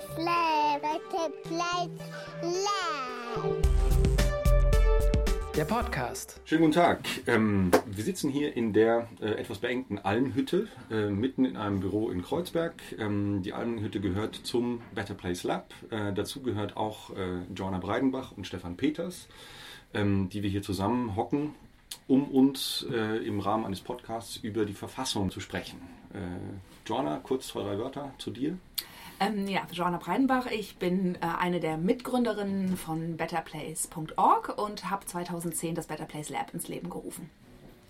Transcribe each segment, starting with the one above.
Better Place Lab. Der Podcast. Schönen guten Tag. Ähm, wir sitzen hier in der äh, etwas beengten Almhütte, äh, mitten in einem Büro in Kreuzberg. Ähm, die Almhütte gehört zum Better Place Lab. Äh, dazu gehört auch äh, Joanna Breidenbach und Stefan Peters, ähm, die wir hier zusammen hocken, um uns äh, im Rahmen eines Podcasts über die Verfassung zu sprechen. Äh, Joanna, kurz zwei, drei Wörter zu dir. Ähm, ja, Joanna Breidenbach. Ich bin äh, eine der Mitgründerinnen von betterplace.org und habe 2010 das Better Place Lab ins Leben gerufen.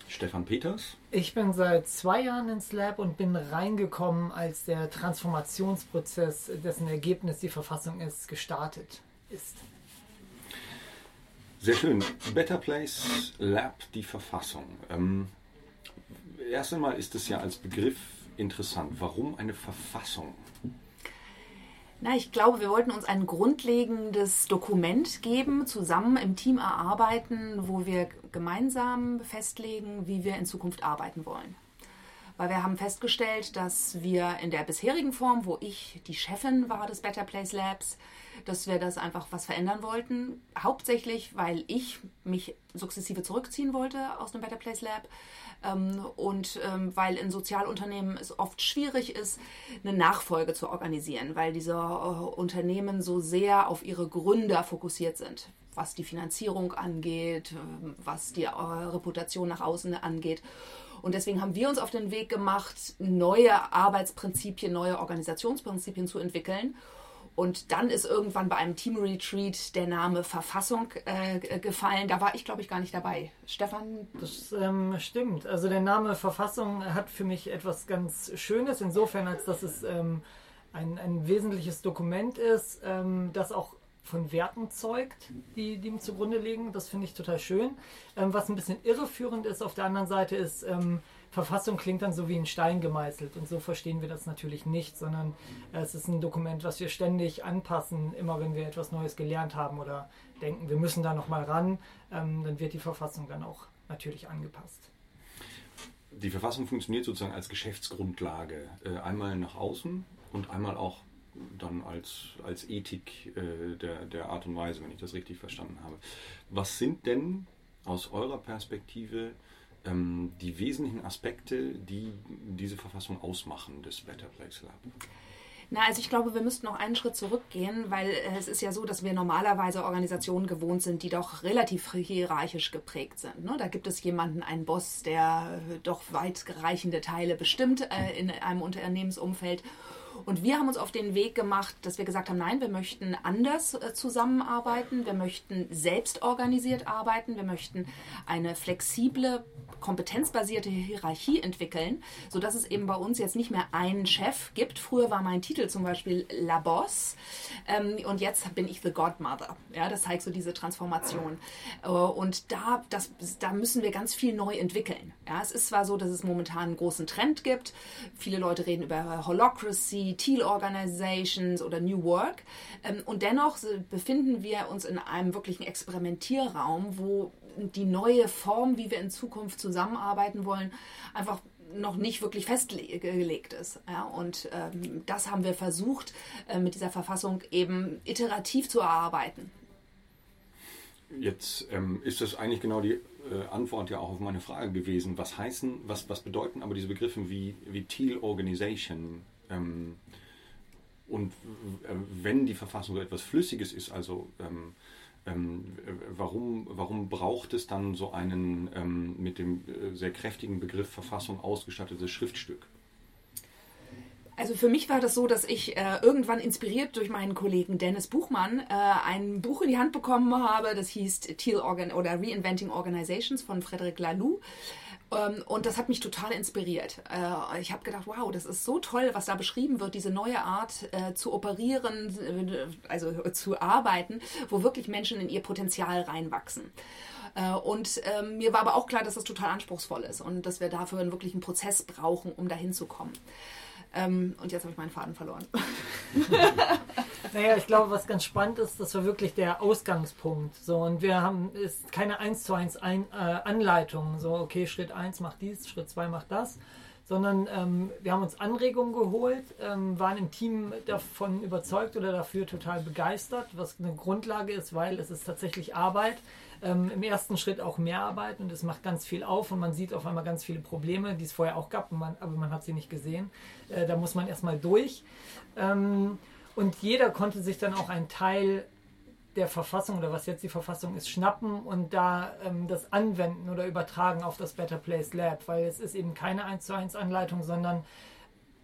Stefan Peters. Ich bin seit zwei Jahren ins Lab und bin reingekommen, als der Transformationsprozess, dessen Ergebnis die Verfassung ist, gestartet ist. Sehr schön. Better Place Lab, die Verfassung. Ähm, erst einmal ist es ja als Begriff interessant. Warum eine Verfassung? Na, ich glaube, wir wollten uns ein grundlegendes Dokument geben, zusammen im Team erarbeiten, wo wir gemeinsam festlegen, wie wir in Zukunft arbeiten wollen. Weil wir haben festgestellt, dass wir in der bisherigen Form, wo ich die Chefin war des Better Place Labs, dass wir das einfach was verändern wollten. Hauptsächlich, weil ich mich sukzessive zurückziehen wollte aus dem Better Place Lab ähm, und ähm, weil in Sozialunternehmen es oft schwierig ist, eine Nachfolge zu organisieren, weil diese äh, Unternehmen so sehr auf ihre Gründer fokussiert sind was die Finanzierung angeht, äh, was die äh, Reputation nach außen angeht. Und deswegen haben wir uns auf den Weg gemacht, neue Arbeitsprinzipien, neue Organisationsprinzipien zu entwickeln. Und dann ist irgendwann bei einem Team-Retreat der Name Verfassung äh, gefallen. Da war ich, glaube ich, gar nicht dabei. Stefan? Das ähm, stimmt. Also der Name Verfassung hat für mich etwas ganz Schönes, insofern, als dass es ähm, ein, ein wesentliches Dokument ist, ähm, das auch von Werten zeugt, die, die ihm zugrunde liegen. Das finde ich total schön. Ähm, was ein bisschen irreführend ist auf der anderen Seite ist, ähm, Verfassung klingt dann so wie ein Stein gemeißelt und so verstehen wir das natürlich nicht, sondern es ist ein Dokument, was wir ständig anpassen, immer wenn wir etwas Neues gelernt haben oder denken, wir müssen da nochmal ran, ähm, dann wird die Verfassung dann auch natürlich angepasst. Die Verfassung funktioniert sozusagen als Geschäftsgrundlage, äh, einmal nach außen und einmal auch dann als, als Ethik äh, der, der Art und Weise, wenn ich das richtig verstanden habe. Was sind denn aus eurer Perspektive ähm, die wesentlichen Aspekte, die diese Verfassung ausmachen des Better Place Lab? Na, also ich glaube, wir müssten noch einen Schritt zurückgehen, weil äh, es ist ja so, dass wir normalerweise Organisationen gewohnt sind, die doch relativ hierarchisch geprägt sind. Ne? Da gibt es jemanden, einen Boss, der äh, doch weitreichende Teile bestimmt äh, in einem Unternehmensumfeld. Und wir haben uns auf den Weg gemacht, dass wir gesagt haben, nein, wir möchten anders äh, zusammenarbeiten, wir möchten selbst organisiert arbeiten, wir möchten eine flexible, kompetenzbasierte Hierarchie entwickeln, sodass es eben bei uns jetzt nicht mehr einen Chef gibt. Früher war mein Titel zum Beispiel La Boss ähm, und jetzt bin ich The Godmother. Ja, das zeigt so diese Transformation. Äh, und da, das, da müssen wir ganz viel neu entwickeln. Ja, es ist zwar so, dass es momentan einen großen Trend gibt. Viele Leute reden über Holocracy, Teal Organizations oder New Work. Ähm, und dennoch befinden wir uns in einem wirklichen Experimentierraum, wo die neue Form, wie wir in Zukunft zusammenarbeiten wollen, einfach noch nicht wirklich festgelegt ist. Ja, und ähm, das haben wir versucht, äh, mit dieser Verfassung eben iterativ zu erarbeiten. Jetzt ähm, ist das eigentlich genau die äh, Antwort ja auch auf meine Frage gewesen. Was heißen, was, was bedeuten aber diese Begriffe wie, wie Teal Organization? Ähm, und äh, wenn die Verfassung so etwas Flüssiges ist, also ähm, ähm, warum, warum braucht es dann so einen ähm, mit dem äh, sehr kräftigen Begriff Verfassung ausgestattetes Schriftstück? Also für mich war das so, dass ich äh, irgendwann inspiriert durch meinen Kollegen Dennis Buchmann äh, ein Buch in die Hand bekommen habe, das hieß Teal Organ oder Reinventing Organizations von Frederic Laloux. Ähm, und das hat mich total inspiriert. Äh, ich habe gedacht, wow, das ist so toll, was da beschrieben wird, diese neue Art äh, zu operieren, äh, also zu arbeiten, wo wirklich Menschen in ihr Potenzial reinwachsen. Und ähm, mir war aber auch klar, dass das total anspruchsvoll ist und dass wir dafür einen wirklichen Prozess brauchen, um dahin zu kommen. Ähm, und jetzt habe ich meinen Faden verloren. naja, ich glaube, was ganz spannend ist, das war wirklich der Ausgangspunkt. So, und wir haben ist keine eins zu eins ein, äh, Anleitung. So, okay, Schritt eins macht dies, Schritt zwei macht das. sondern ähm, wir haben uns Anregungen geholt, ähm, waren im Team davon überzeugt oder dafür total begeistert, was eine Grundlage ist, weil es ist tatsächlich Arbeit. Ähm, Im ersten Schritt auch mehr Arbeit und es macht ganz viel auf und man sieht auf einmal ganz viele Probleme, die es vorher auch gab, man, aber man hat sie nicht gesehen. Äh, da muss man erstmal durch. Ähm, und jeder konnte sich dann auch einen Teil der Verfassung oder was jetzt die Verfassung ist, schnappen und da ähm, das anwenden oder übertragen auf das Better Place Lab, weil es ist eben keine 1 zu 1 Anleitung, sondern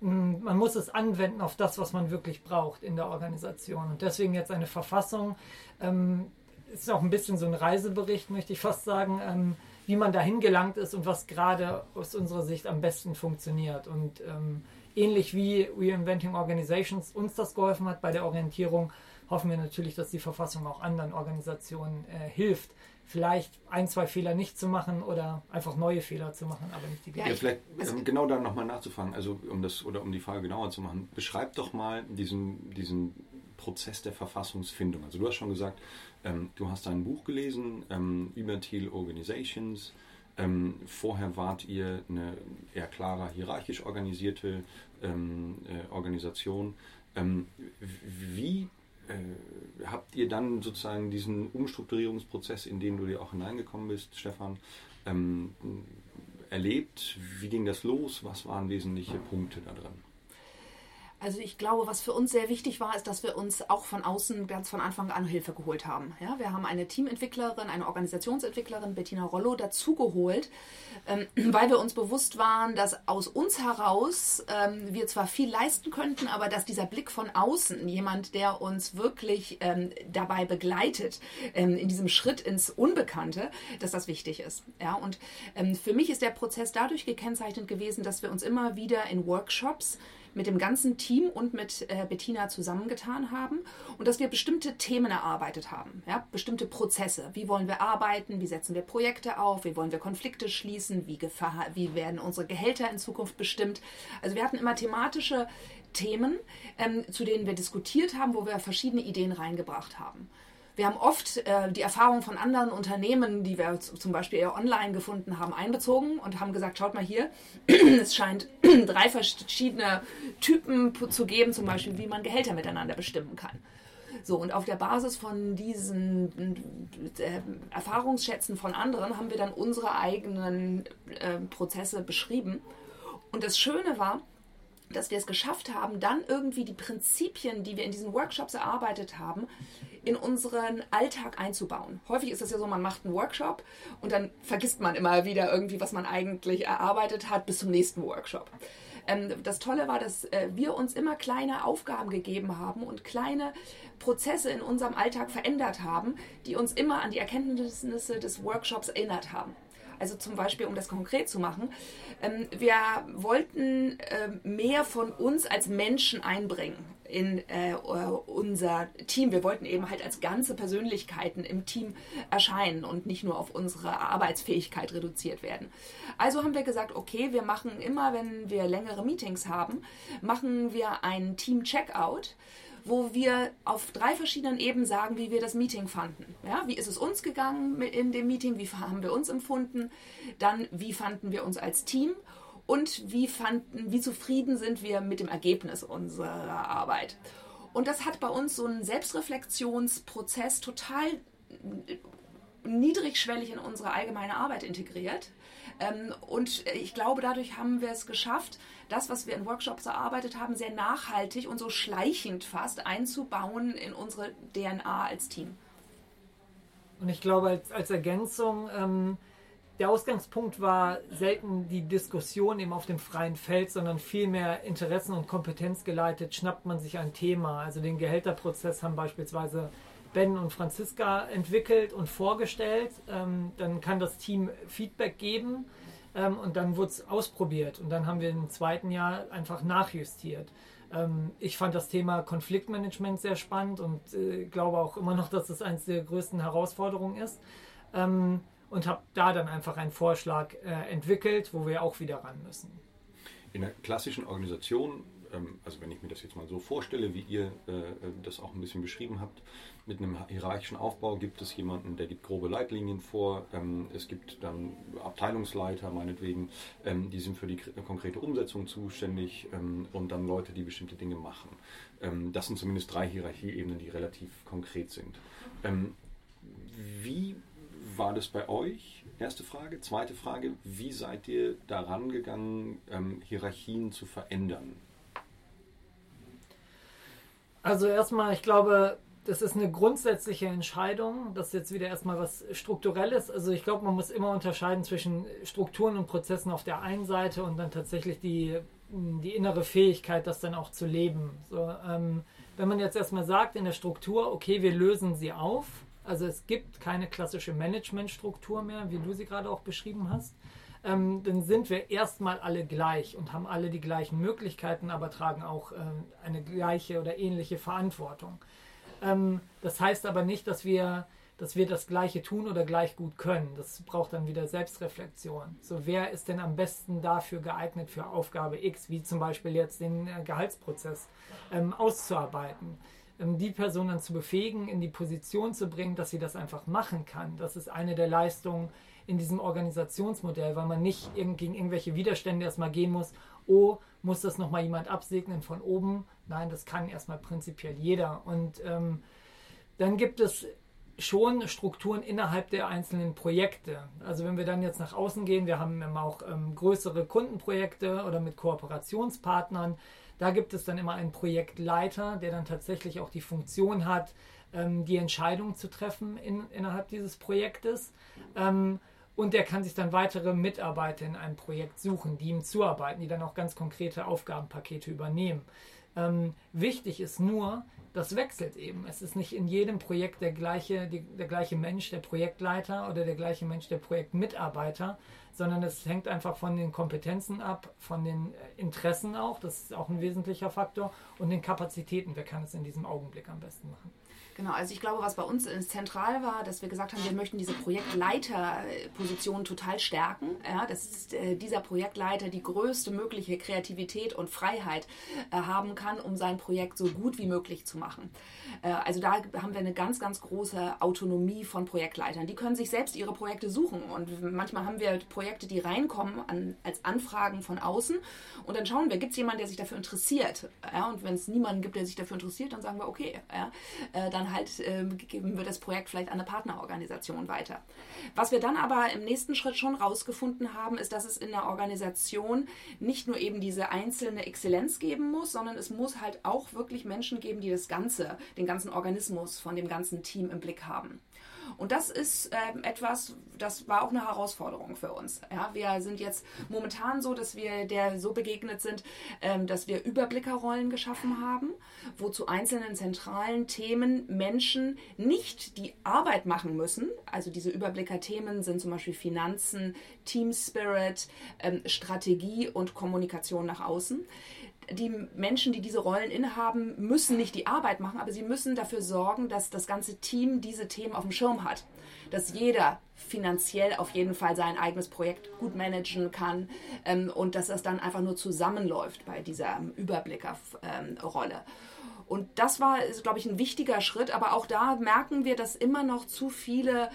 mh, mm, man muss es anwenden auf das, was man wirklich braucht in der Organisation. Und deswegen jetzt eine Verfassung, ähm, ist auch ein bisschen so ein Reisebericht, möchte ich fast sagen, ähm, wie man dahin gelangt ist und was gerade aus unserer Sicht am besten funktioniert. Und ähm, ähnlich wie Reinventing Organizations uns das geholfen hat bei der Orientierung, hoffen wir natürlich, dass die Verfassung auch anderen Organisationen äh, hilft, vielleicht ein, zwei Fehler nicht zu machen oder einfach neue Fehler zu machen, aber nicht die gleichen. Ja, vielleicht ähm, genau da nochmal nachzufangen, also um das oder um die Frage genauer zu machen, beschreib doch mal diesen, diesen Prozess der Verfassungsfindung. Also du hast schon gesagt, ähm, du hast ein Buch gelesen, ähm, über Thiel Organizations. Ähm, vorher wart ihr eine eher klarer hierarchisch organisierte ähm, äh, Organisation. Ähm, wie äh, habt ihr dann sozusagen diesen Umstrukturierungsprozess, in den du dir auch hineingekommen bist, Stefan, ähm, erlebt? Wie ging das los? Was waren wesentliche Punkte da drin? Also ich glaube, was für uns sehr wichtig war, ist, dass wir uns auch von außen ganz von Anfang an Hilfe geholt haben. Ja, wir haben eine Teamentwicklerin, eine Organisationsentwicklerin, Bettina Rollo, dazugeholt, ähm, weil wir uns bewusst waren, dass aus uns heraus ähm, wir zwar viel leisten könnten, aber dass dieser Blick von außen, jemand, der uns wirklich ähm, dabei begleitet, ähm, in diesem Schritt ins Unbekannte, dass das wichtig ist. Ja, und ähm, für mich ist der Prozess dadurch gekennzeichnet gewesen, dass wir uns immer wieder in Workshops mit dem ganzen Team und mit äh, Bettina zusammengetan haben und dass wir bestimmte Themen erarbeitet haben, ja, bestimmte Prozesse. Wie wollen wir arbeiten? Wie setzen wir Projekte auf? Wie wollen wir Konflikte schließen? Wie, wie werden unsere Gehälter in Zukunft bestimmt? Also wir hatten immer thematische Themen, ähm, zu denen wir diskutiert haben, wo wir verschiedene Ideen reingebracht haben. Wir haben oft äh, die Erfahrung von anderen Unternehmen, die wir zum Beispiel eher online gefunden haben, einbezogen und haben gesagt, schaut mal hier, es scheint drei verschiedene Typen zu geben, zum Beispiel, wie man Gehälter miteinander bestimmen kann. So, und auf der Basis von diesen äh, Erfahrungsschätzen von anderen haben wir dann unsere eigenen äh, Prozesse beschrieben. Und das Schöne war, dass wir es geschafft haben, dann irgendwie die Prinzipien, die wir in diesen Workshops erarbeitet haben, in unseren Alltag einzubauen. Häufig ist es ja so, man macht einen Workshop und dann vergisst man immer wieder irgendwie, was man eigentlich erarbeitet hat, bis zum nächsten Workshop. Ähm, das Tolle war, dass äh, wir uns immer kleine Aufgaben gegeben haben und kleine Prozesse in unserem Alltag verändert haben, die uns immer an die Erkenntnisse des Workshops erinnert haben. Also zum Beispiel, um das konkret zu machen, ähm, wir wollten ähm, mehr von uns als Menschen einbringen in äh, unser Team. Wir wollten eben halt als ganze Persönlichkeiten im Team erscheinen und nicht nur auf unsere Arbeitsfähigkeit reduziert werden. Also haben wir gesagt, okay, wir machen immer, wenn wir längere Meetings haben, machen wir einen Team-Checkout wo wir auf drei verschiedenen Ebenen sagen, wie wir das Meeting fanden. Ja, wie ist es uns gegangen in dem Meeting? Wie haben wir uns empfunden? Dann, wie fanden wir uns als Team? Und wie fanden, wie zufrieden sind wir mit dem Ergebnis unserer Arbeit? Und das hat bei uns so einen Selbstreflexionsprozess total niedrigschwellig in unsere allgemeine Arbeit integriert. Ähm, und ich glaube, dadurch haben wir es geschafft, das, was wir in Workshops erarbeitet haben, sehr nachhaltig und so schleichend fast einzubauen in unsere DNA als Team. Und ich glaube, als, als Ergänzung, ähm, der Ausgangspunkt war selten die Diskussion eben auf dem freien Feld, sondern vielmehr Interessen- und Kompetenz geleitet, schnappt man sich ein Thema. Also den Gehälterprozess haben beispielsweise Ben und Franziska entwickelt und vorgestellt. Ähm, dann kann das Team Feedback geben ähm, und dann wurde es ausprobiert. Und dann haben wir im zweiten Jahr einfach nachjustiert. Ähm, ich fand das Thema Konfliktmanagement sehr spannend und äh, glaube auch immer noch, dass es eines der größten Herausforderungen ist. Ähm, und habe da dann einfach einen Vorschlag äh, entwickelt, wo wir auch wieder ran müssen. In der klassischen Organisation also wenn ich mir das jetzt mal so vorstelle, wie ihr äh, das auch ein bisschen beschrieben habt, mit einem hierarchischen Aufbau gibt es jemanden, der gibt grobe Leitlinien vor. Ähm, es gibt dann Abteilungsleiter, meinetwegen, ähm, die sind für die konkrete Umsetzung zuständig ähm, und dann Leute, die bestimmte Dinge machen. Ähm, das sind zumindest drei Hierarchieebenen, die relativ konkret sind. Ähm, wie war das bei euch? Erste Frage. Zweite Frage, wie seid ihr daran gegangen, ähm, Hierarchien zu verändern? Also erstmal, ich glaube, das ist eine grundsätzliche Entscheidung. Das ist jetzt wieder erstmal was Strukturelles. Also ich glaube, man muss immer unterscheiden zwischen Strukturen und Prozessen auf der einen Seite und dann tatsächlich die, die innere Fähigkeit, das dann auch zu leben. So, ähm, wenn man jetzt erstmal sagt in der Struktur, okay, wir lösen sie auf, also es gibt keine klassische Managementstruktur mehr, wie du sie gerade auch beschrieben hast. Ähm, dann sind wir erstmal alle gleich und haben alle die gleichen Möglichkeiten, aber tragen auch äh, eine gleiche oder ähnliche Verantwortung. Ähm, das heißt aber nicht, dass wir, dass wir das Gleiche tun oder gleich gut können. Das braucht dann wieder Selbstreflexion. So, wer ist denn am besten dafür geeignet für Aufgabe X, wie zum Beispiel jetzt den äh, Gehaltsprozess ähm, auszuarbeiten? Ähm, die Person dann zu befähigen, in die Position zu bringen, dass sie das einfach machen kann. Das ist eine der Leistungen in diesem Organisationsmodell, weil man nicht gegen irgendwelche Widerstände erstmal gehen muss. Oh, muss das nochmal jemand absegnen von oben? Nein, das kann erstmal prinzipiell jeder. Und ähm, dann gibt es schon Strukturen innerhalb der einzelnen Projekte. Also wenn wir dann jetzt nach außen gehen, wir haben immer auch ähm, größere Kundenprojekte oder mit Kooperationspartnern, da gibt es dann immer einen Projektleiter, der dann tatsächlich auch die Funktion hat, ähm, die Entscheidung zu treffen in, innerhalb dieses Projektes. Ähm, und der kann sich dann weitere Mitarbeiter in einem Projekt suchen, die ihm zuarbeiten, die dann auch ganz konkrete Aufgabenpakete übernehmen. Ähm, wichtig ist nur, das wechselt eben. Es ist nicht in jedem Projekt der gleiche, die, der gleiche Mensch, der Projektleiter oder der gleiche Mensch, der Projektmitarbeiter, sondern es hängt einfach von den Kompetenzen ab, von den äh, Interessen auch, das ist auch ein wesentlicher Faktor, und den Kapazitäten. Wer kann es in diesem Augenblick am besten machen? Genau, also ich glaube, was bei uns zentral war, dass wir gesagt haben, wir möchten diese Projektleiterposition total stärken. Ja, dass äh, dieser Projektleiter die größte mögliche Kreativität und Freiheit äh, haben kann, um sein Projekt so gut wie möglich zu machen. Äh, also da haben wir eine ganz, ganz große Autonomie von Projektleitern. Die können sich selbst ihre Projekte suchen und manchmal haben wir Projekte, die reinkommen an, als Anfragen von außen und dann schauen wir, gibt es jemanden, der sich dafür interessiert? Ja, und wenn es niemanden gibt, der sich dafür interessiert, dann sagen wir, okay, ja, äh, dann halt äh, geben wir das Projekt vielleicht an eine Partnerorganisation weiter. Was wir dann aber im nächsten Schritt schon rausgefunden haben, ist, dass es in der Organisation nicht nur eben diese einzelne Exzellenz geben muss, sondern es muss halt auch wirklich Menschen geben, die das Ganze, den ganzen Organismus von dem ganzen Team im Blick haben. Und das ist ähm, etwas, das war auch eine Herausforderung für uns. Ja, wir sind jetzt momentan so, dass wir der so begegnet sind, ähm, dass wir Überblickerrollen geschaffen haben, wo zu einzelnen zentralen Themen Menschen nicht die Arbeit machen müssen. Also diese Überblickerthemen sind zum Beispiel Finanzen, Team Spirit, ähm, Strategie und Kommunikation nach außen die Menschen, die diese Rollen innehaben, müssen nicht die Arbeit machen, aber sie müssen dafür sorgen, dass das ganze Team diese Themen auf dem Schirm hat. Dass jeder finanziell auf jeden Fall sein eigenes Projekt gut managen kann ähm, und dass das dann einfach nur zusammenläuft bei dieser ähm, Überblickerrolle. Ähm, und das war, glaube ich, ein wichtiger Schritt. Aber auch da merken wir, dass immer noch zu viele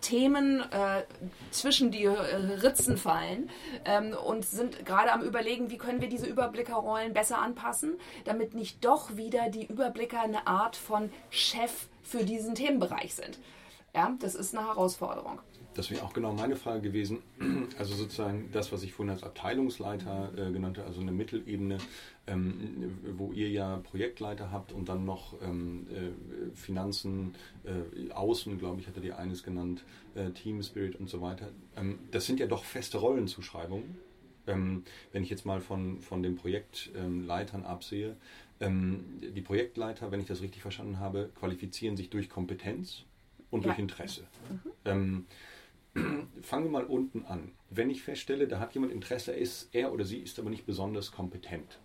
Themen äh, zwischen die äh, Ritzen fallen ähm, und sind gerade am Überlegen, wie können wir diese Überblickerrollen besser anpassen, damit nicht doch wieder die Überblicker eine Art von Chef für diesen Themenbereich sind. Ja, das ist eine Herausforderung. Das wäre auch genau meine Frage gewesen. Also sozusagen das, was ich vorhin als Abteilungsleiter äh, genannt also eine Mittelebene, ähm, wo ihr ja Projektleiter habt und dann noch ähm, äh, Finanzen, äh, Außen, glaube ich, hattet ihr eines genannt, äh, Team Spirit und so weiter. Ähm, das sind ja doch feste Rollenzuschreibungen. Ähm, wenn ich jetzt mal von, von den Projektleitern absehe, ähm, die Projektleiter, wenn ich das richtig verstanden habe, qualifizieren sich durch Kompetenz und ja. durch Interesse. Mhm. Ähm, fangen wir mal unten an. Wenn ich feststelle, da hat jemand Interesse, ist er oder sie ist aber nicht besonders kompetent.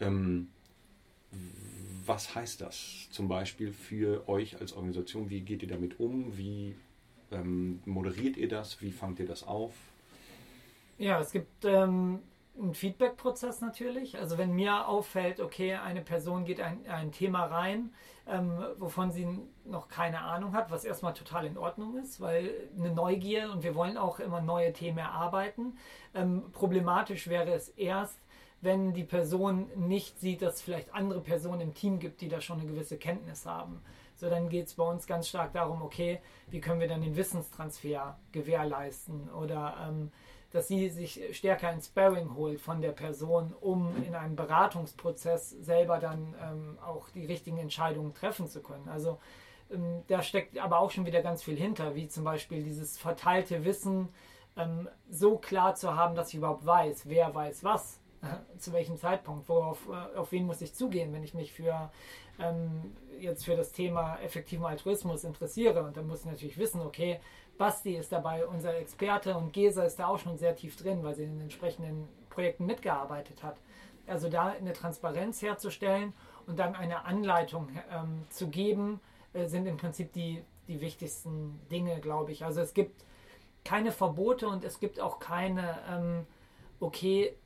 Ähm, was heißt das zum Beispiel für euch als Organisation? Wie geht ihr damit um? Wie ähm, moderiert ihr das? Wie fangt ihr das auf? Ja, es gibt ähm, ein Feedback-Prozess natürlich. Also wenn mir auffällt, okay, eine Person geht ein, ein Thema rein, ähm, wovon sie noch keine Ahnung hat, was erstmal total in Ordnung ist, weil eine Neugier und wir wollen auch immer neue Themen erarbeiten. Ähm, problematisch wäre es erst, wenn die Person nicht sieht, dass es vielleicht andere Personen im Team gibt, die da schon eine gewisse Kenntnis haben. So, dann geht es bei uns ganz stark darum, okay, wie können wir dann den Wissenstransfer gewährleisten oder ähm, dass sie sich stärker ein Sparring holt von der Person, um in einem Beratungsprozess selber dann ähm, auch die richtigen Entscheidungen treffen zu können. Also ähm, da steckt aber auch schon wieder ganz viel hinter, wie zum Beispiel dieses verteilte Wissen ähm, so klar zu haben, dass ich überhaupt weiß, wer weiß was, äh, zu welchem Zeitpunkt, worauf, äh, auf wen muss ich zugehen, wenn ich mich für ähm, jetzt für das Thema effektiven Altruismus interessiere. Und dann muss ich natürlich wissen, okay, Basti ist dabei unser Experte und Gesa ist da auch schon sehr tief drin, weil sie in den entsprechenden Projekten mitgearbeitet hat. Also da eine Transparenz herzustellen und dann eine Anleitung ähm, zu geben, äh, sind im Prinzip die, die wichtigsten Dinge, glaube ich. Also es gibt keine Verbote und es gibt auch keine, ähm, okay,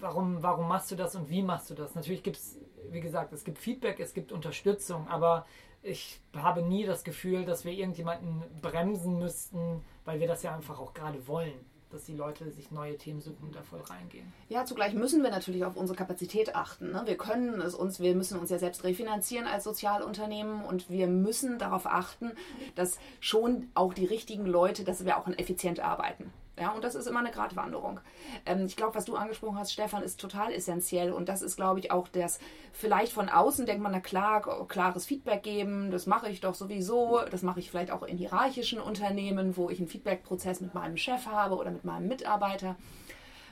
warum, warum machst du das und wie machst du das? Natürlich gibt es, wie gesagt, es gibt Feedback, es gibt Unterstützung, aber ich habe nie das Gefühl, dass wir irgendjemanden bremsen müssten, weil wir das ja einfach auch gerade wollen, dass die Leute sich neue Themen suchen und da voll reingehen. Ja, zugleich müssen wir natürlich auf unsere Kapazität achten. Ne? Wir können es uns, wir müssen uns ja selbst refinanzieren als Sozialunternehmen und wir müssen darauf achten, dass schon auch die richtigen Leute, dass wir auch effizient arbeiten. Ja, und das ist immer eine Gratwanderung. Ähm, ich glaube, was du angesprochen hast, Stefan, ist total essentiell. Und das ist, glaube ich, auch das, vielleicht von außen denkt man, na klar, klares Feedback geben, das mache ich doch sowieso. Das mache ich vielleicht auch in hierarchischen Unternehmen, wo ich einen Feedback-Prozess mit meinem Chef habe oder mit meinem Mitarbeiter.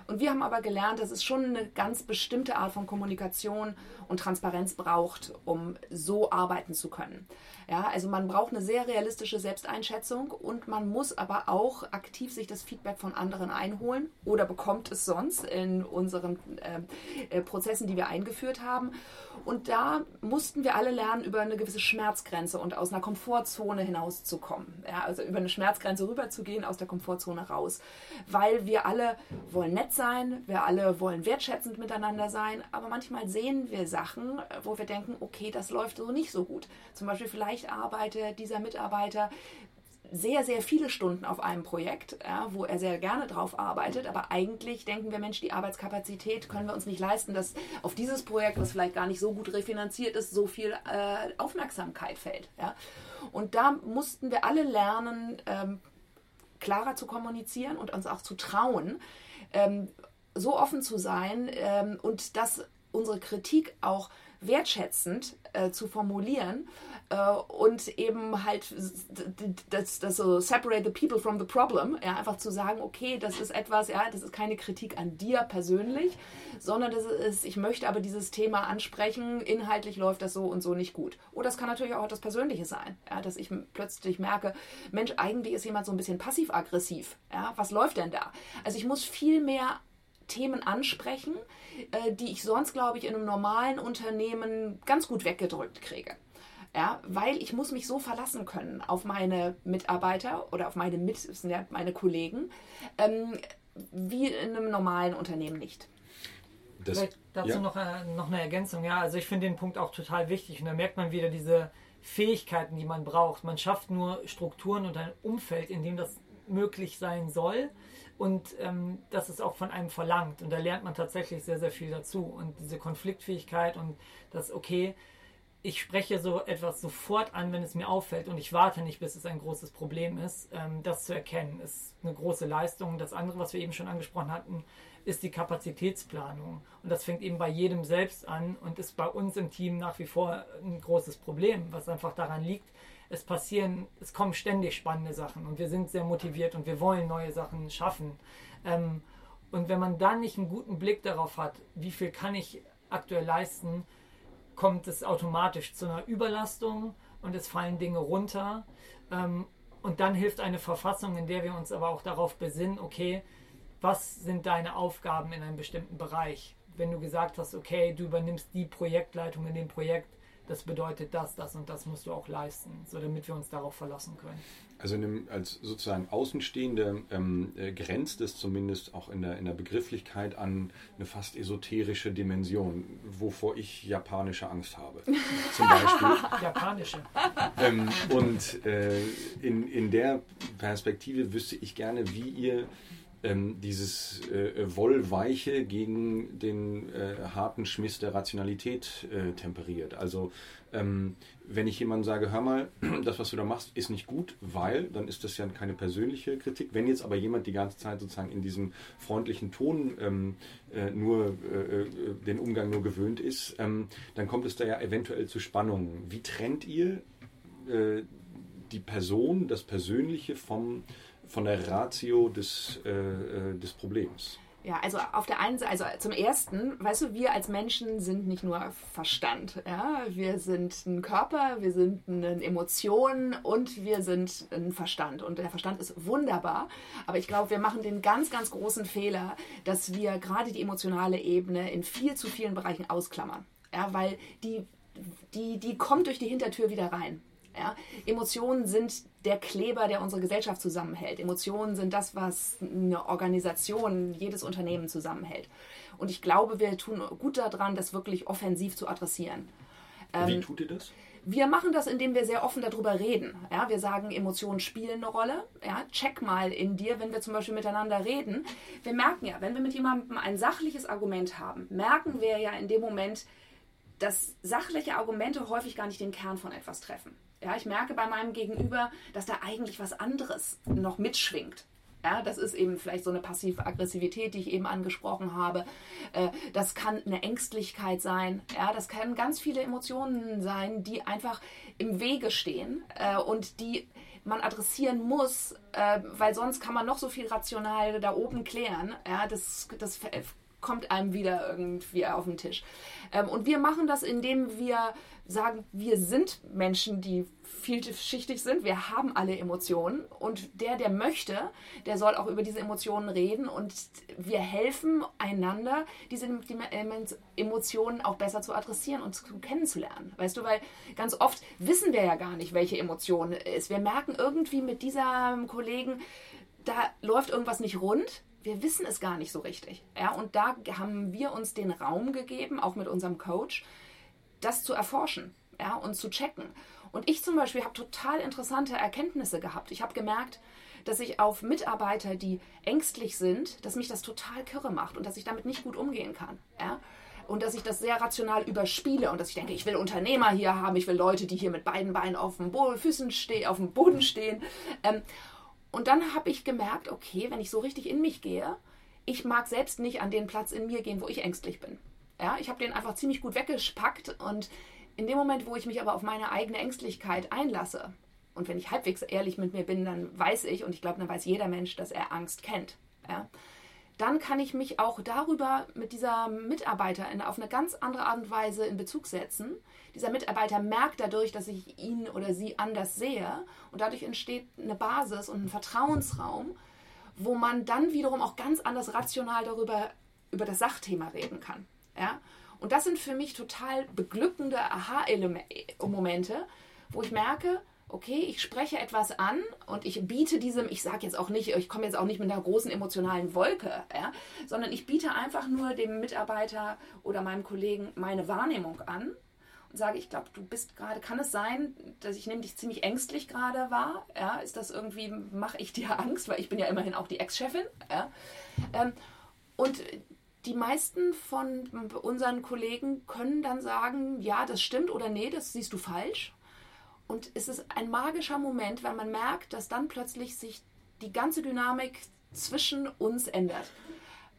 Und wir haben aber gelernt, dass es schon eine ganz bestimmte Art von Kommunikation und Transparenz braucht, um so arbeiten zu können. Ja, also man braucht eine sehr realistische Selbsteinschätzung und man muss aber auch aktiv sich das Feedback von anderen einholen oder bekommt es sonst in unseren äh, äh, Prozessen, die wir eingeführt haben. Und da mussten wir alle lernen, über eine gewisse Schmerzgrenze und aus einer Komfortzone hinauszukommen. Ja, also über eine Schmerzgrenze rüberzugehen, aus der Komfortzone raus. Weil wir alle wollen nett sein, wir alle wollen wertschätzend miteinander sein, aber manchmal sehen wir Sachen, wo wir denken, okay, das läuft so nicht so gut. Zum Beispiel vielleicht arbeitet dieser Mitarbeiter sehr, sehr viele Stunden auf einem Projekt, ja, wo er sehr gerne drauf arbeitet. Aber eigentlich denken wir, Mensch, die Arbeitskapazität können wir uns nicht leisten, dass auf dieses Projekt, was vielleicht gar nicht so gut refinanziert ist, so viel äh, Aufmerksamkeit fällt. Ja. Und da mussten wir alle lernen, ähm, klarer zu kommunizieren und uns auch zu trauen, ähm, so offen zu sein ähm, und dass unsere Kritik auch wertschätzend äh, zu formulieren äh, und eben halt das, das so separate the people from the problem, ja, einfach zu sagen, okay, das ist etwas, ja, das ist keine Kritik an dir persönlich, sondern das ist, ich möchte aber dieses Thema ansprechen, inhaltlich läuft das so und so nicht gut. Oder es kann natürlich auch etwas Persönliches sein, ja, dass ich plötzlich merke, Mensch, eigentlich ist jemand so ein bisschen passiv-aggressiv, ja, was läuft denn da? Also ich muss viel mehr Themen ansprechen, äh, die ich sonst, glaube ich, in einem normalen Unternehmen ganz gut weggedrückt kriege. Ja, weil ich muss mich so verlassen können auf meine Mitarbeiter oder auf meine, Mit ja meine Kollegen, ähm, wie in einem normalen Unternehmen nicht. Das, Vielleicht dazu ja. noch, äh, noch eine Ergänzung. Ja, also ich finde den Punkt auch total wichtig und da merkt man wieder diese Fähigkeiten, die man braucht. Man schafft nur Strukturen und ein Umfeld, in dem das möglich sein soll und ähm, das ist auch von einem verlangt und da lernt man tatsächlich sehr, sehr viel dazu und diese Konfliktfähigkeit und das, okay, ich spreche so etwas sofort an, wenn es mir auffällt und ich warte nicht, bis es ein großes Problem ist. Ähm, das zu erkennen, ist eine große Leistung. Das andere, was wir eben schon angesprochen hatten, ist die Kapazitätsplanung. Und das fängt eben bei jedem selbst an und ist bei uns im Team nach wie vor ein großes Problem, was einfach daran liegt, es passieren, es kommen ständig spannende Sachen und wir sind sehr motiviert und wir wollen neue Sachen schaffen. Ähm, und wenn man dann nicht einen guten Blick darauf hat, wie viel kann ich aktuell leisten, kommt es automatisch zu einer Überlastung und es fallen Dinge runter. Ähm, und dann hilft eine Verfassung, in der wir uns aber auch darauf besinnen, okay, was sind deine Aufgaben in einem bestimmten Bereich? Wenn du gesagt hast, okay, du übernimmst die Projektleitung in dem Projekt, das bedeutet das, das und das musst du auch leisten, so damit wir uns darauf verlassen können. Also einem, als sozusagen Außenstehende ähm, äh, grenzt es zumindest auch in der, in der Begrifflichkeit an eine fast esoterische Dimension, wovor ich japanische Angst habe. Zum Beispiel. Japanische. Ähm, und äh, in, in der Perspektive wüsste ich gerne, wie ihr ähm, dieses äh, Wollweiche gegen den äh, harten Schmiss der Rationalität äh, temperiert. Also ähm, wenn ich jemandem sage, hör mal, das, was du da machst, ist nicht gut, weil, dann ist das ja keine persönliche Kritik. Wenn jetzt aber jemand die ganze Zeit sozusagen in diesem freundlichen Ton ähm, äh, nur äh, äh den Umgang nur gewöhnt ist, ähm, dann kommt es da ja eventuell zu Spannungen. Wie trennt ihr äh, die Person, das Persönliche vom von der Ratio des, äh, äh, des Problems. Ja, also auf der einen Seite, also zum ersten, weißt du, wir als Menschen sind nicht nur Verstand. Ja? Wir sind ein Körper, wir sind eine Emotion und wir sind ein Verstand. Und der Verstand ist wunderbar. Aber ich glaube, wir machen den ganz, ganz großen Fehler, dass wir gerade die emotionale Ebene in viel zu vielen Bereichen ausklammern. Ja, weil die, die, die kommt durch die Hintertür wieder rein. Ja? Emotionen sind der Kleber, der unsere Gesellschaft zusammenhält. Emotionen sind das, was eine Organisation, jedes Unternehmen zusammenhält. Und ich glaube, wir tun gut daran, das wirklich offensiv zu adressieren. Wie ähm, tut ihr das? Wir machen das, indem wir sehr offen darüber reden. Ja, wir sagen, Emotionen spielen eine Rolle. Ja, check mal in dir, wenn wir zum Beispiel miteinander reden. Wir merken ja, wenn wir mit jemandem ein sachliches Argument haben, merken wir ja in dem Moment, dass sachliche Argumente häufig gar nicht den Kern von etwas treffen. Ja, ich merke bei meinem Gegenüber, dass da eigentlich was anderes noch mitschwingt. Ja, das ist eben vielleicht so eine passive Aggressivität, die ich eben angesprochen habe. Äh, das kann eine Ängstlichkeit sein. Ja, das können ganz viele Emotionen sein, die einfach im Wege stehen äh, und die man adressieren muss, äh, weil sonst kann man noch so viel rational da oben klären. Ja, das, das kommt einem wieder irgendwie auf den Tisch. Ähm, und wir machen das, indem wir sagen, wir sind Menschen, die vielschichtig sind. Wir haben alle Emotionen und der, der möchte, der soll auch über diese Emotionen reden und wir helfen einander, diese Emotionen auch besser zu adressieren und zu kennenzulernen. Weißt du, weil ganz oft wissen wir ja gar nicht, welche Emotion ist. Wir merken irgendwie mit diesem Kollegen, da läuft irgendwas nicht rund wir wissen es gar nicht so richtig. Ja, und da haben wir uns den Raum gegeben, auch mit unserem Coach, das zu erforschen ja, und zu checken. Und ich zum Beispiel habe total interessante Erkenntnisse gehabt. Ich habe gemerkt, dass ich auf Mitarbeiter, die ängstlich sind, dass mich das total kirre macht und dass ich damit nicht gut umgehen kann. Ja? Und dass ich das sehr rational überspiele und dass ich denke, ich will Unternehmer hier haben, ich will Leute, die hier mit beiden Beinen auf dem Bo Füßen stehen, auf dem Boden stehen. Ähm, und dann habe ich gemerkt, okay, wenn ich so richtig in mich gehe, ich mag selbst nicht an den Platz in mir gehen, wo ich ängstlich bin. Ja, ich habe den einfach ziemlich gut weggespackt und in dem Moment, wo ich mich aber auf meine eigene Ängstlichkeit einlasse und wenn ich halbwegs ehrlich mit mir bin, dann weiß ich und ich glaube, dann weiß jeder Mensch, dass er Angst kennt. Ja, dann kann ich mich auch darüber mit dieser Mitarbeiter auf eine ganz andere Art und Weise in Bezug setzen. Dieser Mitarbeiter merkt dadurch, dass ich ihn oder sie anders sehe und dadurch entsteht eine Basis und ein Vertrauensraum, wo man dann wiederum auch ganz anders rational darüber über das Sachthema reden kann. Ja? Und das sind für mich total beglückende Aha-Momente, wo ich merke, okay, ich spreche etwas an und ich biete diesem, ich sage jetzt auch nicht, ich komme jetzt auch nicht mit einer großen emotionalen Wolke, ja, sondern ich biete einfach nur dem Mitarbeiter oder meinem Kollegen meine Wahrnehmung an und sage, ich glaube, du bist gerade, kann es sein, dass ich nehme dich ziemlich ängstlich gerade wahr? Ja, ist das irgendwie, mache ich dir Angst, weil ich bin ja immerhin auch die Ex-Chefin. Ja? Ähm, und die meisten von unseren Kollegen können dann sagen, ja, das stimmt oder nee, das siehst du falsch. Und es ist ein magischer Moment, weil man merkt, dass dann plötzlich sich die ganze Dynamik zwischen uns ändert.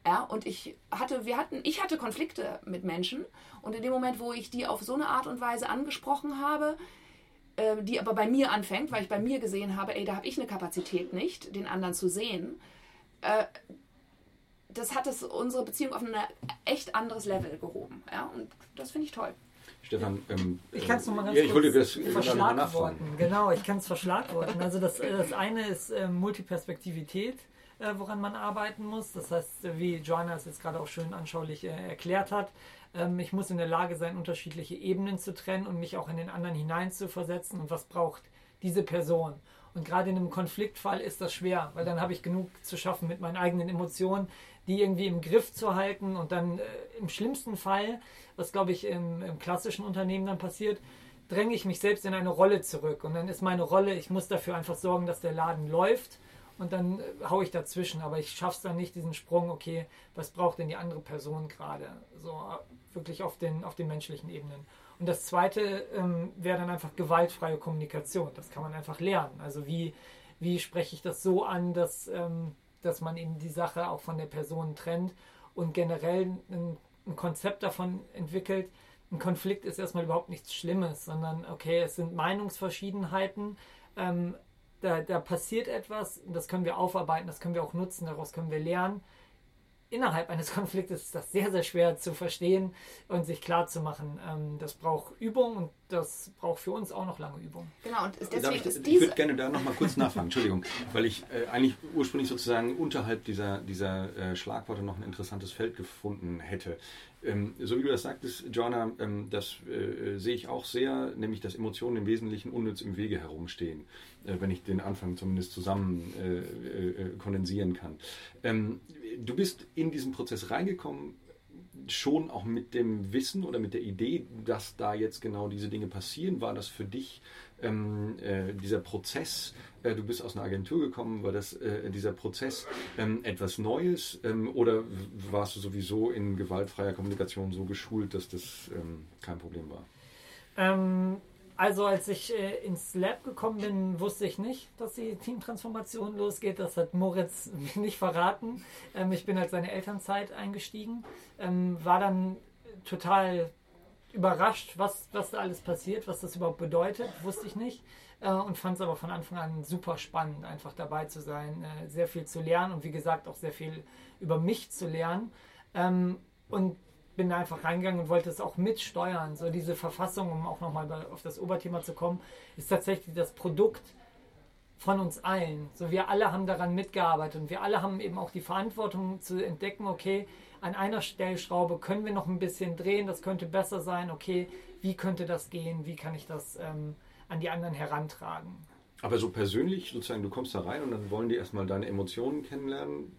Ja, und ich hatte, wir hatten, ich hatte Konflikte mit Menschen und in dem Moment, wo ich die auf so eine Art und Weise angesprochen habe, äh, die aber bei mir anfängt, weil ich bei mir gesehen habe, ey, da habe ich eine Kapazität nicht, den anderen zu sehen, äh, das hat es unsere Beziehung auf ein echt anderes Level gehoben. Ja, und das finde ich toll. Stefan, ähm, ich kann es nochmal ganz ja, ich kurz das verschlagworten. Genau, ich kann es verschlagworten. Also das, äh, das eine ist äh, Multiperspektivität, äh, woran man arbeiten muss. Das heißt, wie Joanna es jetzt gerade auch schön anschaulich äh, erklärt hat, Ähm, ich muss in der Lage sein, unterschiedliche Ebenen zu trennen und mich auch in den anderen hineinzuversetzen und was braucht diese Person. Und gerade in einem Konfliktfall ist das schwer, weil dann habe ich genug zu schaffen mit meinen eigenen Emotionen, die irgendwie im Griff zu halten und dann äh, im schlimmsten Fall, was glaube ich im, im klassischen Unternehmen dann passiert, dränge ich mich selbst in eine Rolle zurück. Und dann ist meine Rolle, ich muss dafür einfach sorgen, dass der Laden läuft und dann äh, haue ich dazwischen. Aber ich schaffe es dann nicht, diesen Sprung, okay, was braucht denn die andere Person gerade? So äh, wirklich auf den, auf den menschlichen Ebenen. Und das zweite ähm, wäre dann einfach gewaltfreie Kommunikation. Das kann man einfach lernen. Also wie, wie spreche ich das so an, dass, ähm, dass man eben die Sache auch von der Person trennt und generell ein, ein Konzept davon entwickelt, ein Konflikt ist erstmal überhaupt nichts Schlimmes, sondern okay, es sind Meinungsverschiedenheiten. Ähm, da, da passiert etwas, das können wir aufarbeiten, das können wir auch nutzen, daraus können wir lernen innerhalb eines Konfliktes ist das sehr, sehr schwer zu verstehen und sich klar zu machen. Ähm, das braucht Übung und das braucht für uns auch noch lange Übung. Genau, und deswegen ich, ist ich würde gerne da noch mal kurz nachfragen, Entschuldigung, weil ich äh, eigentlich ursprünglich sozusagen unterhalb dieser, dieser äh, Schlagworte noch ein interessantes Feld gefunden hätte. Ähm, so wie du das sagtest, Joanna, ähm, das äh, sehe ich auch sehr, nämlich dass Emotionen im Wesentlichen unnütz im Wege herumstehen, äh, wenn ich den Anfang zumindest zusammen äh, äh, kondensieren kann. Ähm, du bist in diesen Prozess reingekommen, schon auch mit dem Wissen oder mit der Idee, dass da jetzt genau diese Dinge passieren. War das für dich ähm, äh, dieser Prozess, äh, du bist aus einer Agentur gekommen, war das äh, dieser Prozess ähm, etwas Neues ähm, oder warst du sowieso in gewaltfreier Kommunikation so geschult, dass das ähm, kein Problem war? Also als ich äh, ins Lab gekommen bin, wusste ich nicht, dass die Teamtransformation losgeht. Das hat Moritz nicht verraten. Ähm, ich bin als seine Elternzeit eingestiegen, ähm, war dann total überrascht, was, was da alles passiert, was das überhaupt bedeutet, wusste ich nicht. Äh, und fand es aber von Anfang an super spannend, einfach dabei zu sein, äh, sehr viel zu lernen und wie gesagt auch sehr viel über mich zu lernen. Ähm, und bin da einfach reingegangen und wollte es auch mitsteuern. So diese Verfassung, um auch nochmal auf das Oberthema zu kommen, ist tatsächlich das Produkt von uns allen. So wir alle haben daran mitgearbeitet und wir alle haben eben auch die Verantwortung zu entdecken, okay, an einer Stellschraube können wir noch ein bisschen drehen, das könnte besser sein, okay, wie könnte das gehen, wie kann ich das ähm, an die anderen herantragen. Aber so persönlich, sozusagen, du kommst da rein und dann wollen die erstmal deine Emotionen kennenlernen.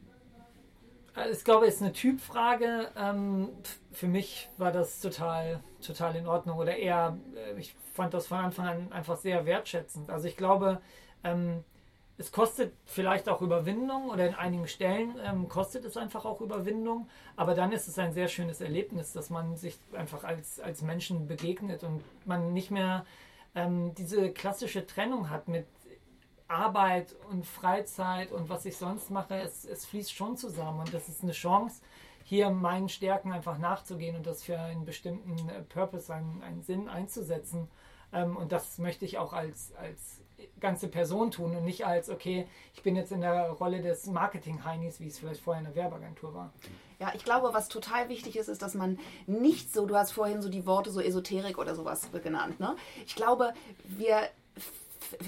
Also ich glaube, es ist eine Typfrage. Ähm, für mich war das total, total in Ordnung. Oder eher, äh, ich fand das von Anfang an einfach sehr wertschätzend. Also ich glaube, ähm, es kostet vielleicht auch Überwindung oder in einigen Stellen ähm, kostet es einfach auch Überwindung, aber dann ist es ein sehr schönes Erlebnis, dass man sich einfach als, als Menschen begegnet und man nicht mehr ähm, diese klassische Trennung hat mit Arbeit und Freizeit und was ich sonst mache, es, es fließt schon zusammen und das ist eine Chance, hier meinen Stärken einfach nachzugehen und das für einen bestimmten äh, Purpose, einen, einen Sinn einzusetzen. Ähm, und das möchte ich auch als, als ganze Person tun und nicht als, okay, ich bin jetzt in der Rolle des Marketing-Heinis, wie es vielleicht vorher in der Werbeagentur war. Ja, ich glaube, was total wichtig ist, ist, dass man nicht so, du hast vorhin so die Worte so Esoterik oder sowas genannt, ne? Ich glaube, wir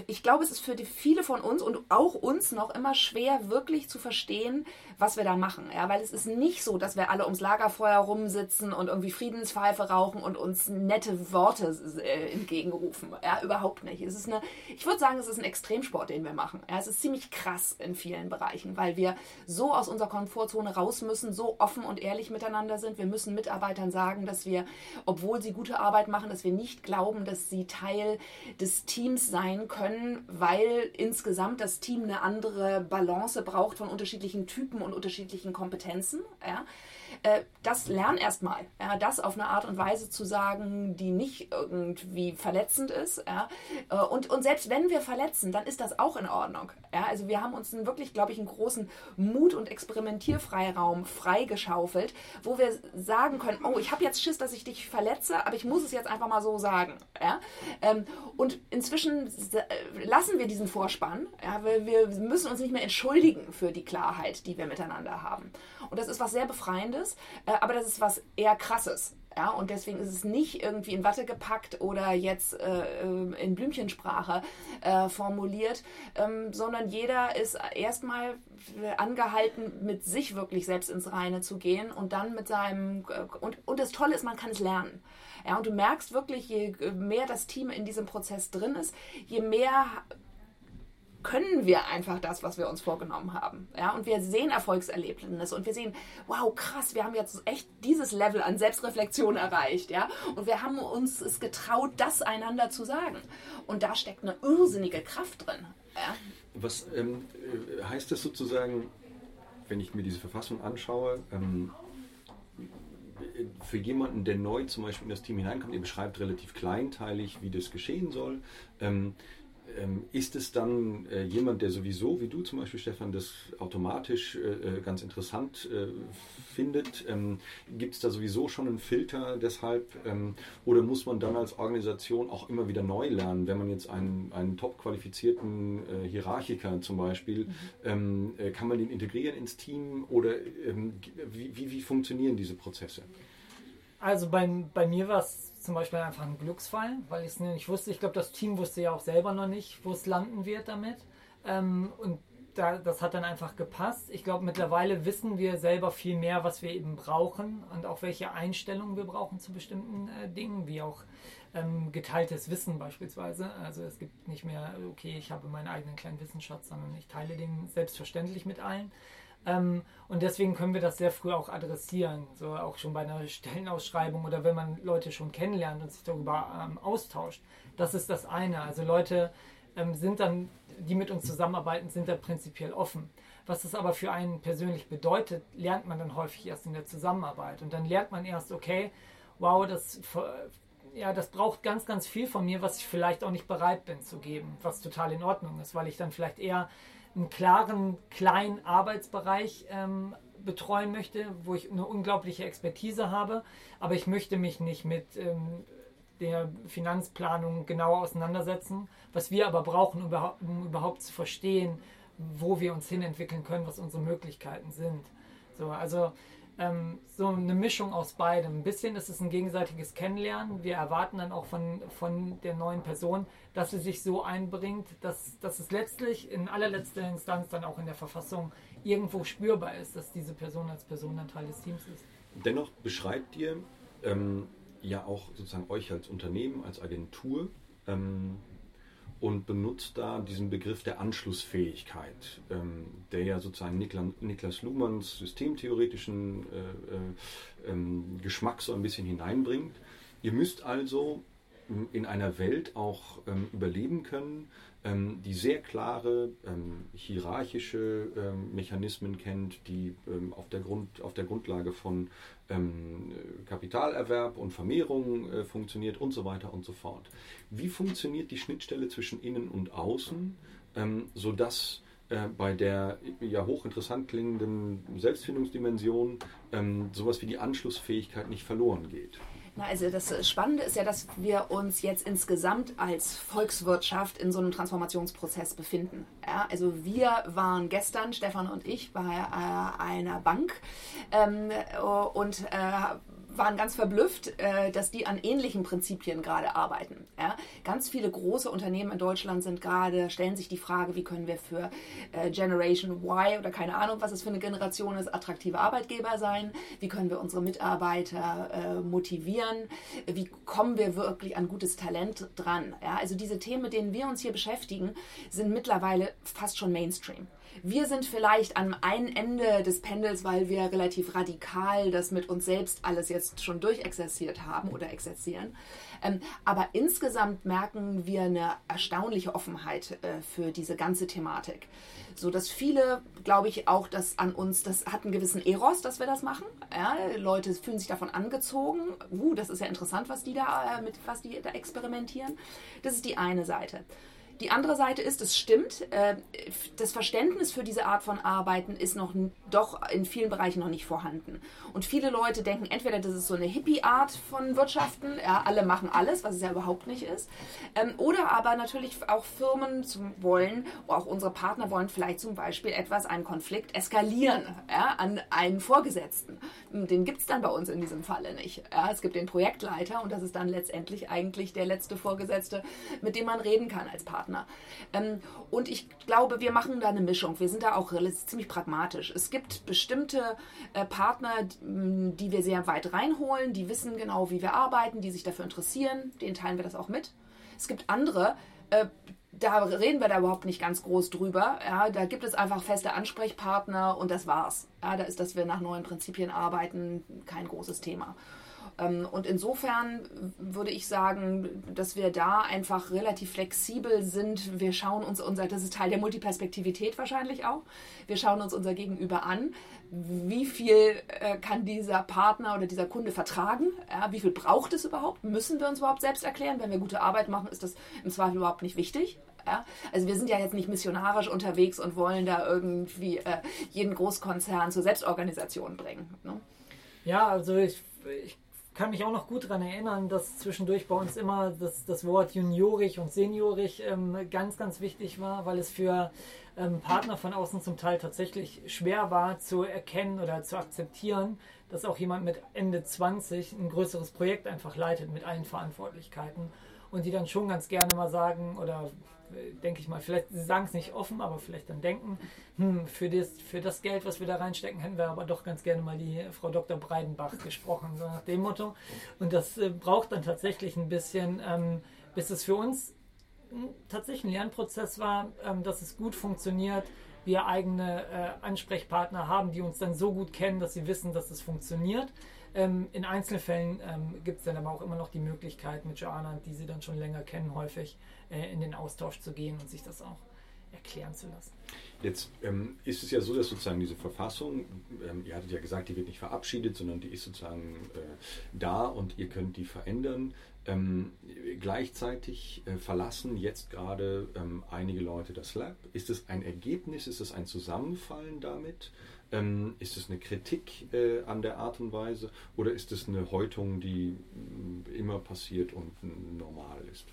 ich glaube, es ist für die, viele von uns und auch uns noch immer schwer, wirklich zu verstehen, was wir da machen. Ja, weil es ist nicht so, dass wir alle ums Lagerfeuer rumsitzen und irgendwie Friedenspfeife rauchen und uns nette Worte äh, entgegenrufen. Ja, überhaupt nicht. Es ist eine, ich würde sagen, es ist ein Extremsport, den wir machen. Ja, es ist ziemlich krass in vielen Bereichen, weil wir so aus unserer Komfortzone raus müssen, so offen und ehrlich miteinander sind. Wir müssen Mitarbeitern sagen, dass wir, obwohl sie gute Arbeit machen, dass wir nicht glauben, dass sie Teil des Teams sein können, weil insgesamt das Team eine andere Balance braucht von unterschiedlichen Typen und unterschiedlichen Kompetenzen. Ja. Äh, das lern erstmal. Ja, das auf eine Art und Weise zu sagen, die nicht irgendwie verletzend ist. Ja. Äh, und, und selbst wenn wir verletzen, dann ist das auch in Ordnung. Ja, also wir haben uns einen wirklich, glaube ich, einen großen Mut- und Experimentierfreiraum freigeschaufelt, wo wir sagen können, oh, ich habe jetzt Schiss, dass ich dich verletze, aber ich muss es jetzt einfach mal so sagen. Ja. Ähm, und inzwischen lassen wir diesen Vorspann. Ja, wir, wir müssen uns nicht mehr entschuldigen für die Klarheit, die wir miteinander haben. Und das ist was sehr Befreiendes, äh, aber das ist was eher Krasses. Ja, und deswegen ist es nicht irgendwie in Watte gepackt oder jetzt äh, in Blümchensprache äh, formuliert, ähm, sondern jeder ist erstmal angehalten, mit sich wirklich selbst ins Reine zu gehen und dann mit seinem äh, und, und das Tolle ist, man kann es lernen. Ja, und du merkst wirklich, je mehr das Team in diesem Prozess drin ist, je mehr können wir einfach das, was wir uns vorgenommen haben. Ja, und wir sehen Erfolgserlebnisse und wir sehen, wow, krass, wir haben jetzt echt dieses Level an Selbstreflexion erreicht. Ja, und wir haben uns es getraut, das einander zu sagen. Und da steckt eine irrsinnige Kraft drin. Ja. Was ähm, äh, heißt das sozusagen, wenn ich mir diese Verfassung anschaue? Ähm, für jemanden, der neu zum Beispiel in das Team hineinkommt, ihr beschreibt relativ kleinteilig, wie das geschehen soll. Ähm, ähm, ist es dann äh, jemand, der sowieso, wie du zum Beispiel, Stefan, das automatisch äh, äh ganz interessant äh, findet? Ähm, Gibt es da sowieso schon einen Filter deshalb? Ähm, oder muss man dann als Organisation auch immer wieder neu lernen, wenn man jetzt einen, einen top qualifizierten äh, Hierarchiker zum Beispiel, mhm. Ähm, äh, kann man den integrieren ins Team oder ähm, wie, wie, wie funktionieren diese Prozesse? Also bei, bei mir war es zum Beispiel einfach ein Glücksfall, weil ich es nicht wusste. Ich glaube, das Team wusste ja auch selber noch nicht, wo es landen wird damit. Ähm, und da, das hat dann einfach gepasst. Ich glaube, mittlerweile wissen wir selber viel mehr, was wir eben brauchen und auch welche Einstellungen wir brauchen zu bestimmten äh, Dingen, wie auch ähm, geteiltes Wissen beispielsweise. Also es gibt nicht mehr, okay, ich habe meinen eigenen kleinen Wissensschatz, sondern ich teile den selbstverständlich mit allen. Ähm, und deswegen können wir das sehr früh auch adressieren, so auch schon bei einer Stellenausschreibung oder wenn man Leute schon kennenlernt und sich darüber ähm, austauscht. Das ist das eine. Also Leute ähm, sind dann, die mit uns zusammenarbeiten, sind da prinzipiell offen. Was das aber für einen persönlich bedeutet, lernt man dann häufig erst in der Zusammenarbeit. Und dann lernt man erst, okay, wow, das, ja, das braucht ganz, ganz viel von mir, was ich vielleicht auch nicht bereit bin zu geben, was total in Ordnung ist, weil ich dann vielleicht eher einen klaren, kleinen Arbeitsbereich ähm, betreuen möchte, wo ich eine unglaubliche Expertise habe, aber ich möchte mich nicht mit ähm, der Finanzplanung genauer auseinandersetzen. Was wir aber brauchen, um überhaupt, zu verstehen, wo wir uns hinentwickeln können, was unsere Möglichkeiten sind. So, also ähm, so eine Mischung aus beidem. Ein bisschen ist es ein gegenseitiges Kennenlernen. Wir erwarten dann auch von, von der neuen Person, dass sie sich so einbringt, dass, dass es letztlich in allerletzter Instanz dann auch in der Verfassung irgendwo spürbar ist, dass diese Person als Person dann Teil des Teams ist. Dennoch beschreibt ihr ähm, ja auch sozusagen euch als Unternehmen, als Agentur, ähm, und benutzt da diesen Begriff der Anschlussfähigkeit, ähm, der ja sozusagen Nikla, Niklas Luhmanns systemtheoretischen äh, äh, ähm, Geschmack so ein bisschen hineinbringt. Ihr müsst also in einer Welt auch ähm, überleben können, ähm, die sehr klare ähm, hierarchische ähm, Mechanismen kennt, die ähm, auf, der Grund, auf der Grundlage von ähm, Kapitalerwerb und Vermehrung äh, funktioniert und so weiter und so fort. Wie funktioniert die Schnittstelle zwischen innen und außen, sodass äh, bei der ja hochinteressant klingenden Selbstfindungsdimension sowas wie die Anschlussfähigkeit nicht verloren geht? Na, also das Spannende ist ja, dass wir uns jetzt insgesamt als Volkswirtschaft in so einem Transformationsprozess befinden. Ja, also wir waren gestern, Stefan und ich, bei äh, einer Bank ähm, und äh, waren ganz verblüfft, äh, dass die an ähnlichen Prinzipien gerade arbeiten. Ganz viele große Unternehmen in Deutschland sind gerade, stellen sich die Frage, wie können wir für äh, Generation Y oder keine Ahnung, was es für eine Generation ist, attraktive Arbeitgeber sein? Wie können wir unsere Mitarbeiter äh, motivieren? Wie kommen wir wirklich an gutes Talent dran? Ja? Also diese Themen, mit denen wir uns hier beschäftigen, sind mittlerweile fast schon Mainstream. Wir sind vielleicht am einen Ende des Pendels, weil wir relativ radikal das mit uns selbst alles jetzt schon durchexerziert haben oder exerzieren. Ähm, aber insgesamt merken wir eine erstaunliche Offenheit äh, für diese ganze Thematik. So dass viele, glaube ich, auch das an uns, das hat einen gewissen Eros, dass wir das machen. Ja, Leute fühlen sich davon angezogen. Uh, das ist ja interessant, was die da, äh, mit was die da experimentieren. Das ist die eine Seite. Die andere Seite ist, es stimmt, äh, das Verständnis für diese Art von Arbeiten ist noch doch in vielen Bereichen noch nicht vorhanden. Und viele Leute denken entweder, das ist so eine Hippie-Art von Wirtschaften, ja, alle machen alles, was es ja überhaupt nicht ist, ähm, oder aber natürlich auch Firmen wollen, auch unsere Partner wollen vielleicht zum Beispiel etwas, einen Konflikt eskalieren ja, an einen Vorgesetzten. Den gibt es dann bei uns in diesem Falle nicht. Ja, es gibt den Projektleiter und das ist dann letztendlich eigentlich der letzte Vorgesetzte, mit dem man reden kann als Partner. Ähm, und ich glaube, wir machen da eine Mischung. Wir sind da auch ziemlich pragmatisch. Es gibt bestimmte äh, Partner, die wir sehr weit reinholen, die wissen genau, wie wir arbeiten, die sich dafür interessieren. Denen teilen wir das auch mit. Es gibt andere, äh, da reden wir da überhaupt nicht ganz groß drüber. Ja, da gibt es einfach feste Ansprechpartner und das war's. Ja, da ist, dass wir nach neuen Prinzipien arbeiten, kein großes Thema. Ähm, und insofern würde ich sagen, dass wir da einfach relativ flexibel sind. Wir schauen uns unser, das ist Teil der Multiperspektivität wahrscheinlich auch. Wir schauen uns unser Gegenüber an. Wie viel äh, kann dieser Partner oder dieser Kunde vertragen? Wie viel braucht es überhaupt? Müssen wir uns überhaupt selbst erklären? Wenn wir gute Arbeit machen, ist das im Zweifel überhaupt nicht wichtig. Ja? Also wir sind ja jetzt nicht missionarisch unterwegs und wollen da irgendwie äh, jeden Großkonzern zur Selbstorganisation bringen. Ne? Ja, also ich, ich kann mich auch noch gut daran erinnern, dass zwischendurch bei uns immer das, das Wort juniorig und seniorig ähm, ganz, ganz wichtig war, weil es für ähm, Partner von außen zum Teil tatsächlich schwer war zu erkennen oder zu akzeptieren, dass auch jemand mit Ende 20 ein größeres Projekt einfach leitet mit allen Verantwortlichkeiten und die dann schon ganz gerne mal sagen oder denke ich mal, vielleicht, sagen es nicht offen, aber vielleicht dann denken, hm, für, das, für das Geld, was wir da reinstecken, hätten wir aber doch ganz gerne mal die Frau Dr. Breidenbach gesprochen, so nach dem Motto. Und das äh, braucht dann tatsächlich ein bisschen, ähm, bis es für uns hm, tatsächlich ein Lernprozess war, ähm, dass es gut funktioniert, wir eigene äh, Ansprechpartner haben, die uns dann so gut kennen, dass sie wissen, dass es funktioniert. Ähm, in Einzelfällen ähm, gibt es dann aber auch immer noch die Möglichkeit mit Joanna, die sie dann schon länger kennen, häufig äh, in den Austausch zu gehen und sich das auch erklären zu lassen. Jetzt ähm, ist es ja so, dass sozusagen diese Verfassung, ähm, ihr hattet ja gesagt, die wird nicht verabschiedet, sondern die ist sozusagen äh, da und ihr könnt die verändern. Ähm, gleichzeitig äh, verlassen jetzt gerade ähm, einige Leute das Lab. Ist es ein Ergebnis? Ist es ein Zusammenfallen damit? Ähm, ist es eine Kritik äh, an der Art und Weise oder ist es eine Häutung, die äh, immer passiert und normal ist?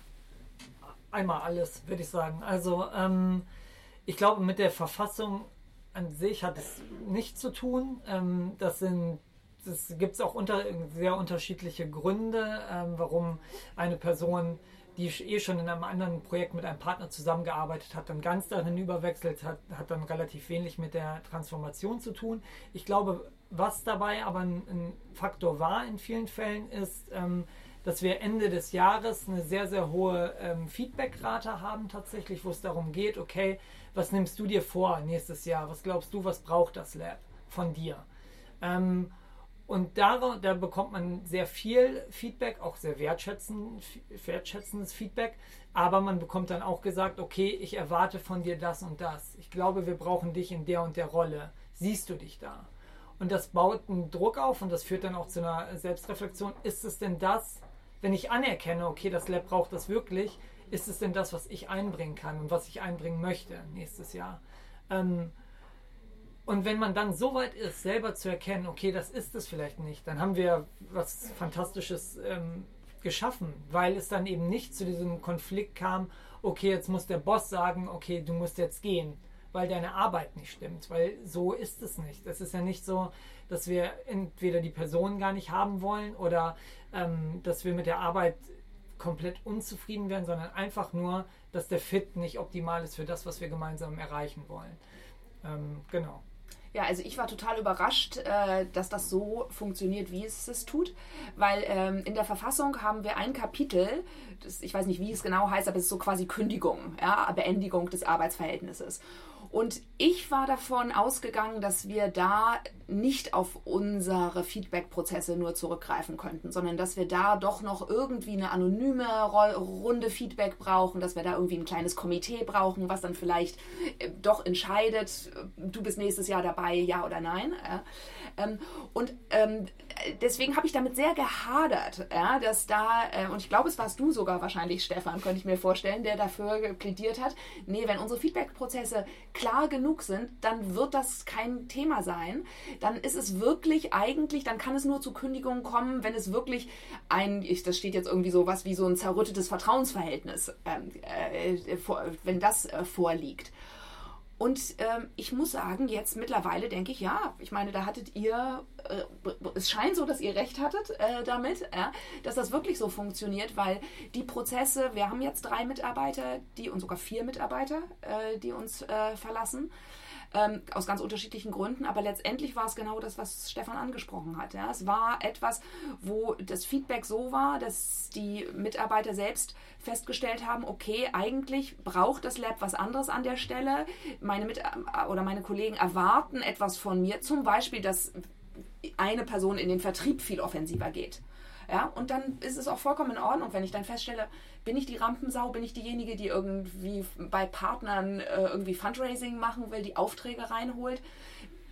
Einmal alles, würde ich sagen. Also ähm, ich glaube, mit der Verfassung an sich hat es nichts zu tun. Ähm, das sind es gibt auch unter, sehr unterschiedliche Gründe, ähm, warum eine Person die eh schon in einem anderen Projekt mit einem Partner zusammengearbeitet hat, dann ganz dahin überwechselt hat, hat dann relativ wenig mit der Transformation zu tun. Ich glaube, was dabei aber ein, ein Faktor war in vielen Fällen, ist, ähm, dass wir Ende des Jahres eine sehr, sehr hohe ähm, Feedbackrate haben tatsächlich, wo es darum geht, okay, was nimmst du dir vor nächstes Jahr? Was glaubst du, was braucht das Lab von dir? Ähm, und da, da bekommt man sehr viel Feedback, auch sehr wertschätzend, wertschätzendes Feedback. Aber man bekommt dann auch gesagt, okay, ich erwarte von dir das und das. Ich glaube, wir brauchen dich in der und der Rolle. Siehst du dich da? Und das baut einen Druck auf und das führt dann auch zu einer Selbstreflexion. Ist es denn das, wenn ich anerkenne, okay, das Lab braucht das wirklich, ist es denn das, was ich einbringen kann und was ich einbringen möchte nächstes Jahr? Ähm, und wenn man dann so weit ist, selber zu erkennen, okay, das ist es vielleicht nicht, dann haben wir was Fantastisches ähm, geschaffen, weil es dann eben nicht zu diesem Konflikt kam, okay, jetzt muss der Boss sagen, okay, du musst jetzt gehen, weil deine Arbeit nicht stimmt, weil so ist es nicht. Es ist ja nicht so, dass wir entweder die Person gar nicht haben wollen oder ähm, dass wir mit der Arbeit komplett unzufrieden werden, sondern einfach nur, dass der Fit nicht optimal ist für das, was wir gemeinsam erreichen wollen. Ähm, genau. Ja, also ich war total überrascht, äh, dass das so funktioniert, wie es es tut, weil ähm, in der Verfassung haben wir ein Kapitel, das, ich weiß nicht, wie es genau heißt, aber es ist so quasi Kündigung, ja, Beendigung des Arbeitsverhältnisses. Und ich war davon ausgegangen, dass wir da nicht auf unsere Feedback-Prozesse nur zurückgreifen könnten, sondern dass wir da doch noch irgendwie eine anonyme Runde Feedback brauchen, dass wir da irgendwie ein kleines Komitee brauchen, was dann vielleicht äh, doch entscheidet, äh, du bist nächstes Jahr dabei, ja oder nein. Ähm, und ähm, deswegen habe ich damit sehr gehadert, dass da, äh, und ich glaube, es warst du sogar wahrscheinlich, Stefan, könnte ich mir vorstellen, der dafür plädiert hat, nee, wenn unsere Feedback-Prozesse klar genug sind, dann wird das kein Thema sein dann ist es wirklich eigentlich, dann kann es nur zu Kündigungen kommen, wenn es wirklich ein, ich, das steht jetzt irgendwie so was wie so ein zerrüttetes Vertrauensverhältnis, ähm, äh, vor, wenn das äh, vorliegt. Und ähm, ich muss sagen, jetzt mittlerweile denke ich, ja, ich meine, da hattet ihr, äh, es scheint so, dass ihr recht hattet äh, damit, äh, dass das wirklich so funktioniert, weil die Prozesse, wir haben jetzt drei Mitarbeiter, die und sogar vier Mitarbeiter, äh, die uns äh, verlassen ähm, aus ganz unterschiedlichen Gründen. Aber letztendlich war es genau das, was Stefan angesprochen hat. Ja. Es war etwas, wo das Feedback so war, dass die Mitarbeiter selbst festgestellt haben, okay, eigentlich braucht das Lab was anderes an der Stelle. Meine Mit oder meine Kollegen erwarten etwas von mir, zum Beispiel, dass eine Person in den Vertrieb viel offensiver geht. Ja, und dann ist es auch vollkommen in Ordnung, wenn ich dann feststelle, bin ich die Rampensau, bin ich diejenige, die irgendwie bei Partnern äh, irgendwie Fundraising machen will, die Aufträge reinholt.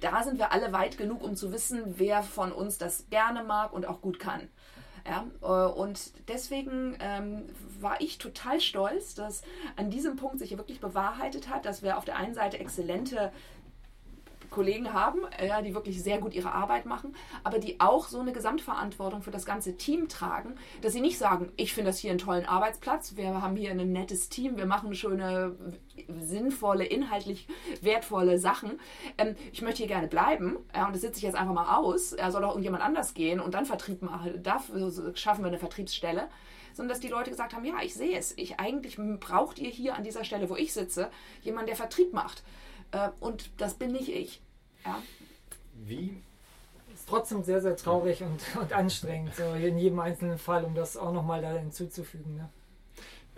Da sind wir alle weit genug, um zu wissen, wer von uns das gerne mag und auch gut kann. Ja, äh, und deswegen ähm, war ich total stolz, dass an diesem Punkt sich wirklich bewahrheitet hat, dass wir auf der einen Seite exzellente Kollegen haben, ja, die wirklich sehr gut ihre Arbeit machen, aber die auch so eine Gesamtverantwortung für das ganze Team tragen, dass sie nicht sagen, ich finde das hier einen tollen Arbeitsplatz, wir haben hier ein nettes Team, wir machen schöne, sinnvolle, inhaltlich wertvolle Sachen. Ähm, ich möchte hier gerne bleiben ja, und das sitze ich jetzt einfach mal aus. Er soll doch irgendjemand anders gehen und dann Vertrieb machen. Dafür schaffen wir eine Vertriebsstelle sondern dass die Leute gesagt haben, ja, ich sehe es. Ich eigentlich braucht ihr hier an dieser Stelle, wo ich sitze, jemanden, der Vertrieb macht. Äh, und das bin nicht ich. Ja. Wie? Ist trotzdem sehr, sehr traurig und, und anstrengend, so in jedem einzelnen Fall, um das auch nochmal da hinzuzufügen. Ne?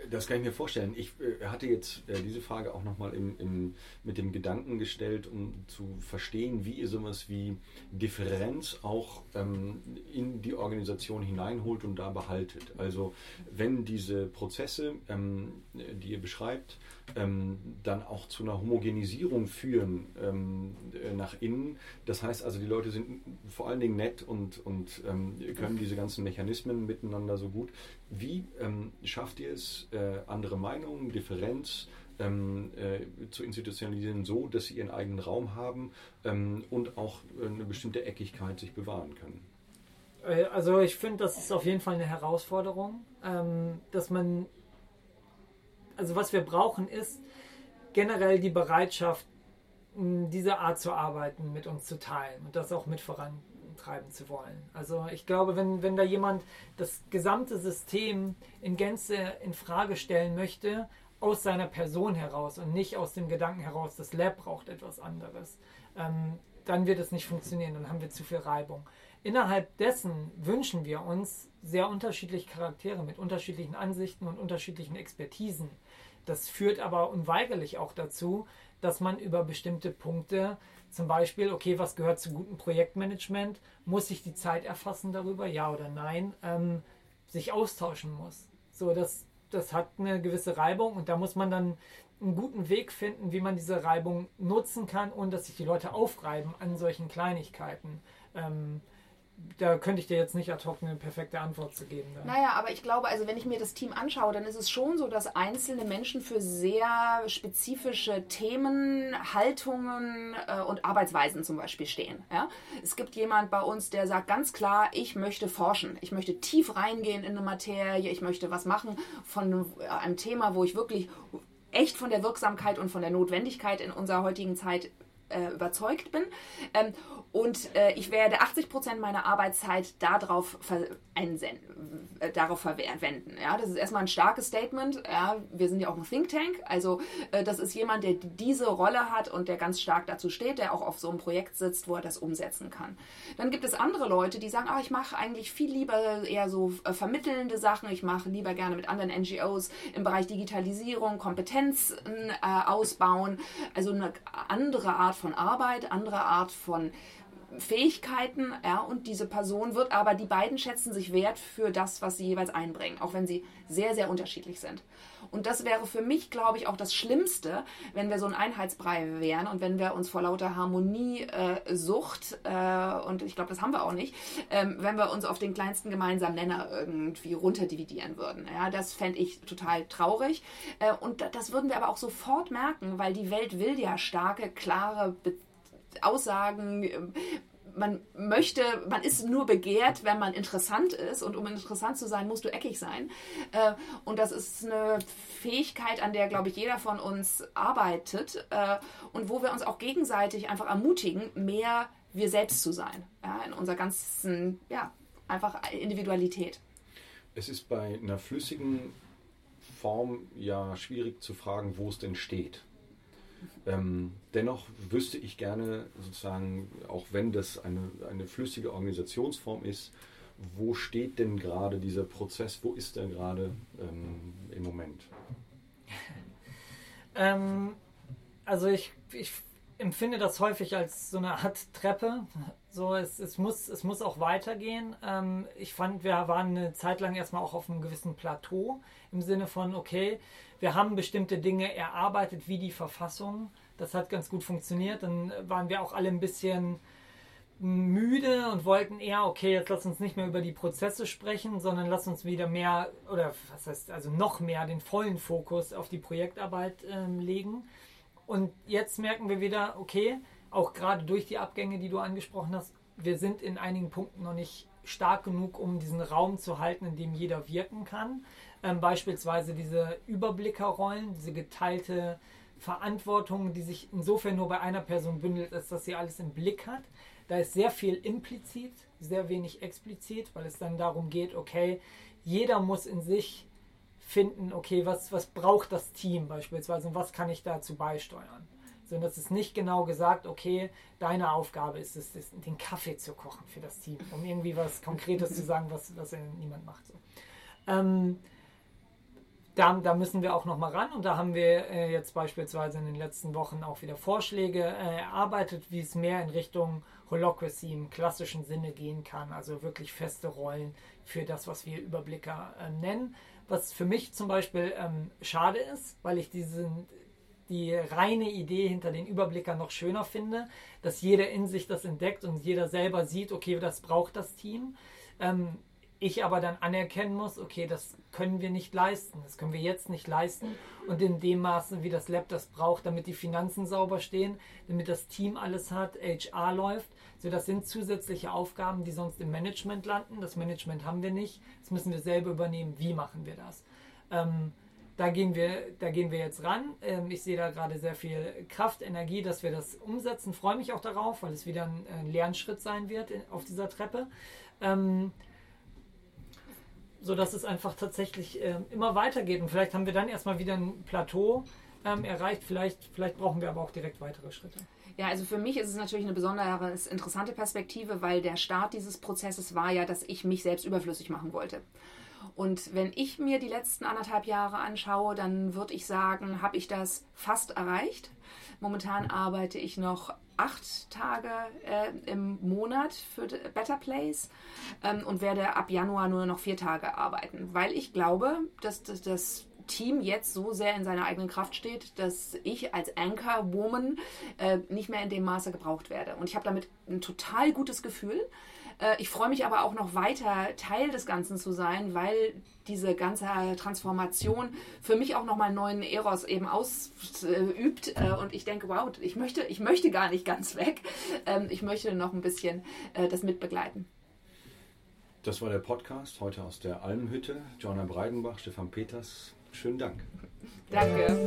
Das kann ich mir vorstellen. Ich äh, hatte jetzt äh, diese Frage auch nochmal im, im, mit dem Gedanken gestellt, um zu verstehen, wie ihr sowas wie Differenz auch ähm, in die Organisation hineinholt und da behaltet. Also wenn diese Prozesse, ähm, die ihr beschreibt, ähm, dann auch zu einer Homogenisierung führen ähm, äh, nach innen. Das heißt also, die Leute sind vor allen Dingen nett und, und ähm, können diese ganzen Mechanismen miteinander so gut. Wie ähm, schafft ihr es, äh, andere Meinungen, Differenz, ähm, äh, zu institutionalisieren, so dass sie ihren eigenen Raum haben ähm, und auch eine bestimmte Eckigkeit sich bewahren können? Äh, also ich finde, das ist auf jeden Fall eine Herausforderung, ähm, dass man also was wir brauchen, ist generell die Bereitschaft, diese Art zu arbeiten mit uns zu teilen und das auch mit vorantreiben zu wollen. Also ich glaube, wenn, wenn da jemand das gesamte System in Gänze in Frage stellen möchte, aus seiner Person heraus und nicht aus dem Gedanken heraus, das Lab braucht etwas anderes, ähm, dann wird es nicht funktionieren, dann haben wir zu viel Reibung. Innerhalb dessen wünschen wir uns sehr unterschiedliche Charaktere mit unterschiedlichen Ansichten und unterschiedlichen Expertisen. Das führt aber unweigerlich auch dazu, dass man über bestimmte Punkte, zum Beispiel, okay, was gehört zu gutem Projektmanagement, muss ich die Zeit erfassen darüber, ja oder nein, ähm, sich austauschen muss. So, das, das hat eine gewisse Reibung und da muss man dann einen guten Weg finden, wie man diese Reibung nutzen kann, ohne dass sich die Leute aufreiben an solchen Kleinigkeiten. Ähm, da könnte ich dir jetzt nicht ad hoc eine perfekte Antwort zu geben. Da. Naja, aber ich glaube, also wenn ich mir das Team anschaue, dann ist es schon so, dass einzelne Menschen für sehr spezifische Themen, Haltungen äh, und Arbeitsweisen zum Beispiel stehen. Ja? Es gibt jemand bei uns, der sagt ganz klar, ich möchte forschen, ich möchte tief reingehen in eine Materie, ich möchte was machen von einem Thema, wo ich wirklich echt von der Wirksamkeit und von der Notwendigkeit in unserer heutigen Zeit äh, überzeugt bin. Ähm, und äh, ich werde 80 Prozent meiner Arbeitszeit darauf, ver einsenden, äh, darauf verwenden. Ja, das ist erstmal ein starkes Statement. Ja, wir sind ja auch ein Think Tank. Also äh, das ist jemand, der diese Rolle hat und der ganz stark dazu steht, der auch auf so einem Projekt sitzt, wo er das umsetzen kann. Dann gibt es andere Leute, die sagen, ah, ich mache eigentlich viel lieber eher so äh, vermittelnde Sachen. Ich mache lieber gerne mit anderen NGOs im Bereich Digitalisierung, Kompetenzen äh, ausbauen. Also eine andere Art von Arbeit, andere Art von Fähigkeiten, ja, und diese Person wird aber, die beiden schätzen sich wert für das, was sie jeweils einbringen, auch wenn sie sehr, sehr unterschiedlich sind. Und das wäre für mich, glaube ich, auch das Schlimmste, wenn wir so ein Einheitsbrei wären und wenn wir uns vor lauter Harmoniesucht, äh, äh, und ich glaube, das haben wir auch nicht, äh, wenn wir uns auf den kleinsten gemeinsamen Nenner irgendwie runterdividieren würden. Ja, das fände ich total traurig. Äh, und das würden wir aber auch sofort merken, weil die Welt will ja starke, klare Be Aussagen, man möchte, man ist nur begehrt, wenn man interessant ist. Und um interessant zu sein, musst du eckig sein. Äh, und das ist eine Fähigkeit, an der, glaube ich, jeder von uns arbeitet. Äh, und wo wir uns auch gegenseitig einfach ermutigen, mehr wir selbst zu sein. Ja, in unserer ganzen, ja, einfach Individualität. Es ist bei einer flüssigen Form ja schwierig zu fragen, wo es denn steht. Ähm, dennoch wüsste ich gerne, sozusagen, auch wenn das eine, eine flüssige Organisationsform ist, wo steht denn gerade dieser Prozess, wo ist er gerade ähm, im Moment? ähm, also ich, ich empfinde das häufig als so eine Art Treppe. So, es, es, muss, es muss auch weitergehen. Ähm, ich fand, wir waren eine Zeit lang erstmal auch auf einem gewissen Plateau im Sinne von, okay, wir haben bestimmte Dinge erarbeitet, wie die Verfassung. Das hat ganz gut funktioniert. Dann waren wir auch alle ein bisschen müde und wollten eher, okay, jetzt lass uns nicht mehr über die Prozesse sprechen, sondern lass uns wieder mehr oder was heißt also noch mehr den vollen Fokus auf die Projektarbeit ähm, legen. Und jetzt merken wir wieder, okay, auch gerade durch die Abgänge, die du angesprochen hast, wir sind in einigen Punkten noch nicht stark genug, um diesen Raum zu halten, in dem jeder wirken kann. Ähm, beispielsweise diese Überblickerrollen, diese geteilte Verantwortung, die sich insofern nur bei einer Person bündelt, ist, dass sie alles im Blick hat. Da ist sehr viel implizit, sehr wenig explizit, weil es dann darum geht, okay, jeder muss in sich finden, okay, was, was braucht das Team beispielsweise und was kann ich dazu beisteuern. Sondern es ist nicht genau gesagt, okay, deine Aufgabe ist es, den Kaffee zu kochen für das Team, um irgendwie was Konkretes zu sagen, was, was niemand macht. So. Ähm, da, da müssen wir auch noch mal ran und da haben wir äh, jetzt beispielsweise in den letzten Wochen auch wieder Vorschläge äh, erarbeitet, wie es mehr in Richtung Holocracy im klassischen Sinne gehen kann, also wirklich feste Rollen für das, was wir Überblicker äh, nennen. Was für mich zum Beispiel ähm, schade ist, weil ich diesen, die reine Idee hinter den Überblickern noch schöner finde, dass jeder in sich das entdeckt und jeder selber sieht, okay, das braucht das Team. Ähm, ich aber dann anerkennen muss, okay, das können wir nicht leisten, das können wir jetzt nicht leisten und in dem Maße, wie das Lab das braucht, damit die Finanzen sauber stehen, damit das Team alles hat, HR läuft, so das sind zusätzliche Aufgaben, die sonst im Management landen. Das Management haben wir nicht, das müssen wir selber übernehmen. Wie machen wir das? Ähm, da gehen wir, da gehen wir jetzt ran. Ähm, ich sehe da gerade sehr viel Kraft, Energie, dass wir das umsetzen. Freue mich auch darauf, weil es wieder ein, Lernschritt sein wird auf dieser Treppe. Ähm, so dass es einfach tatsächlich äh, immer weitergeht. Und vielleicht haben wir dann erstmal wieder ein Plateau ähm, erreicht. Vielleicht, vielleicht brauchen wir aber auch direkt weitere Schritte. Ja, also für mich ist es natürlich eine besonders interessante Perspektive, weil der Start dieses Prozesses war ja, dass ich mich selbst überflüssig machen wollte. Und wenn ich mir die letzten anderthalb Jahre anschaue, dann würde ich sagen, habe ich das fast erreicht. Momentan arbeite ich noch acht Tage äh, im Monat für Better Place ähm, und werde ab Januar nur noch vier Tage arbeiten, weil ich glaube, dass, das Team jetzt so sehr in seiner eigenen Kraft steht, dass ich als Anchor Woman äh, nicht mehr in dem Maße gebraucht werde. Und ich habe damit ein total gutes Gefühl. Äh, ich freue mich aber auch noch weiter Teil des Ganzen zu sein, weil diese ganze Transformation für mich auch nochmal einen neuen Eros eben ausübt. Äh, und ich denke, wow, ich möchte, ich möchte gar nicht ganz weg. Ähm, ich möchte noch ein bisschen äh, das mitbegleiten. Das war der Podcast heute aus der Almhütte. Joanna Breidenbach, Stefan Peters. Schönen Dank. Danke.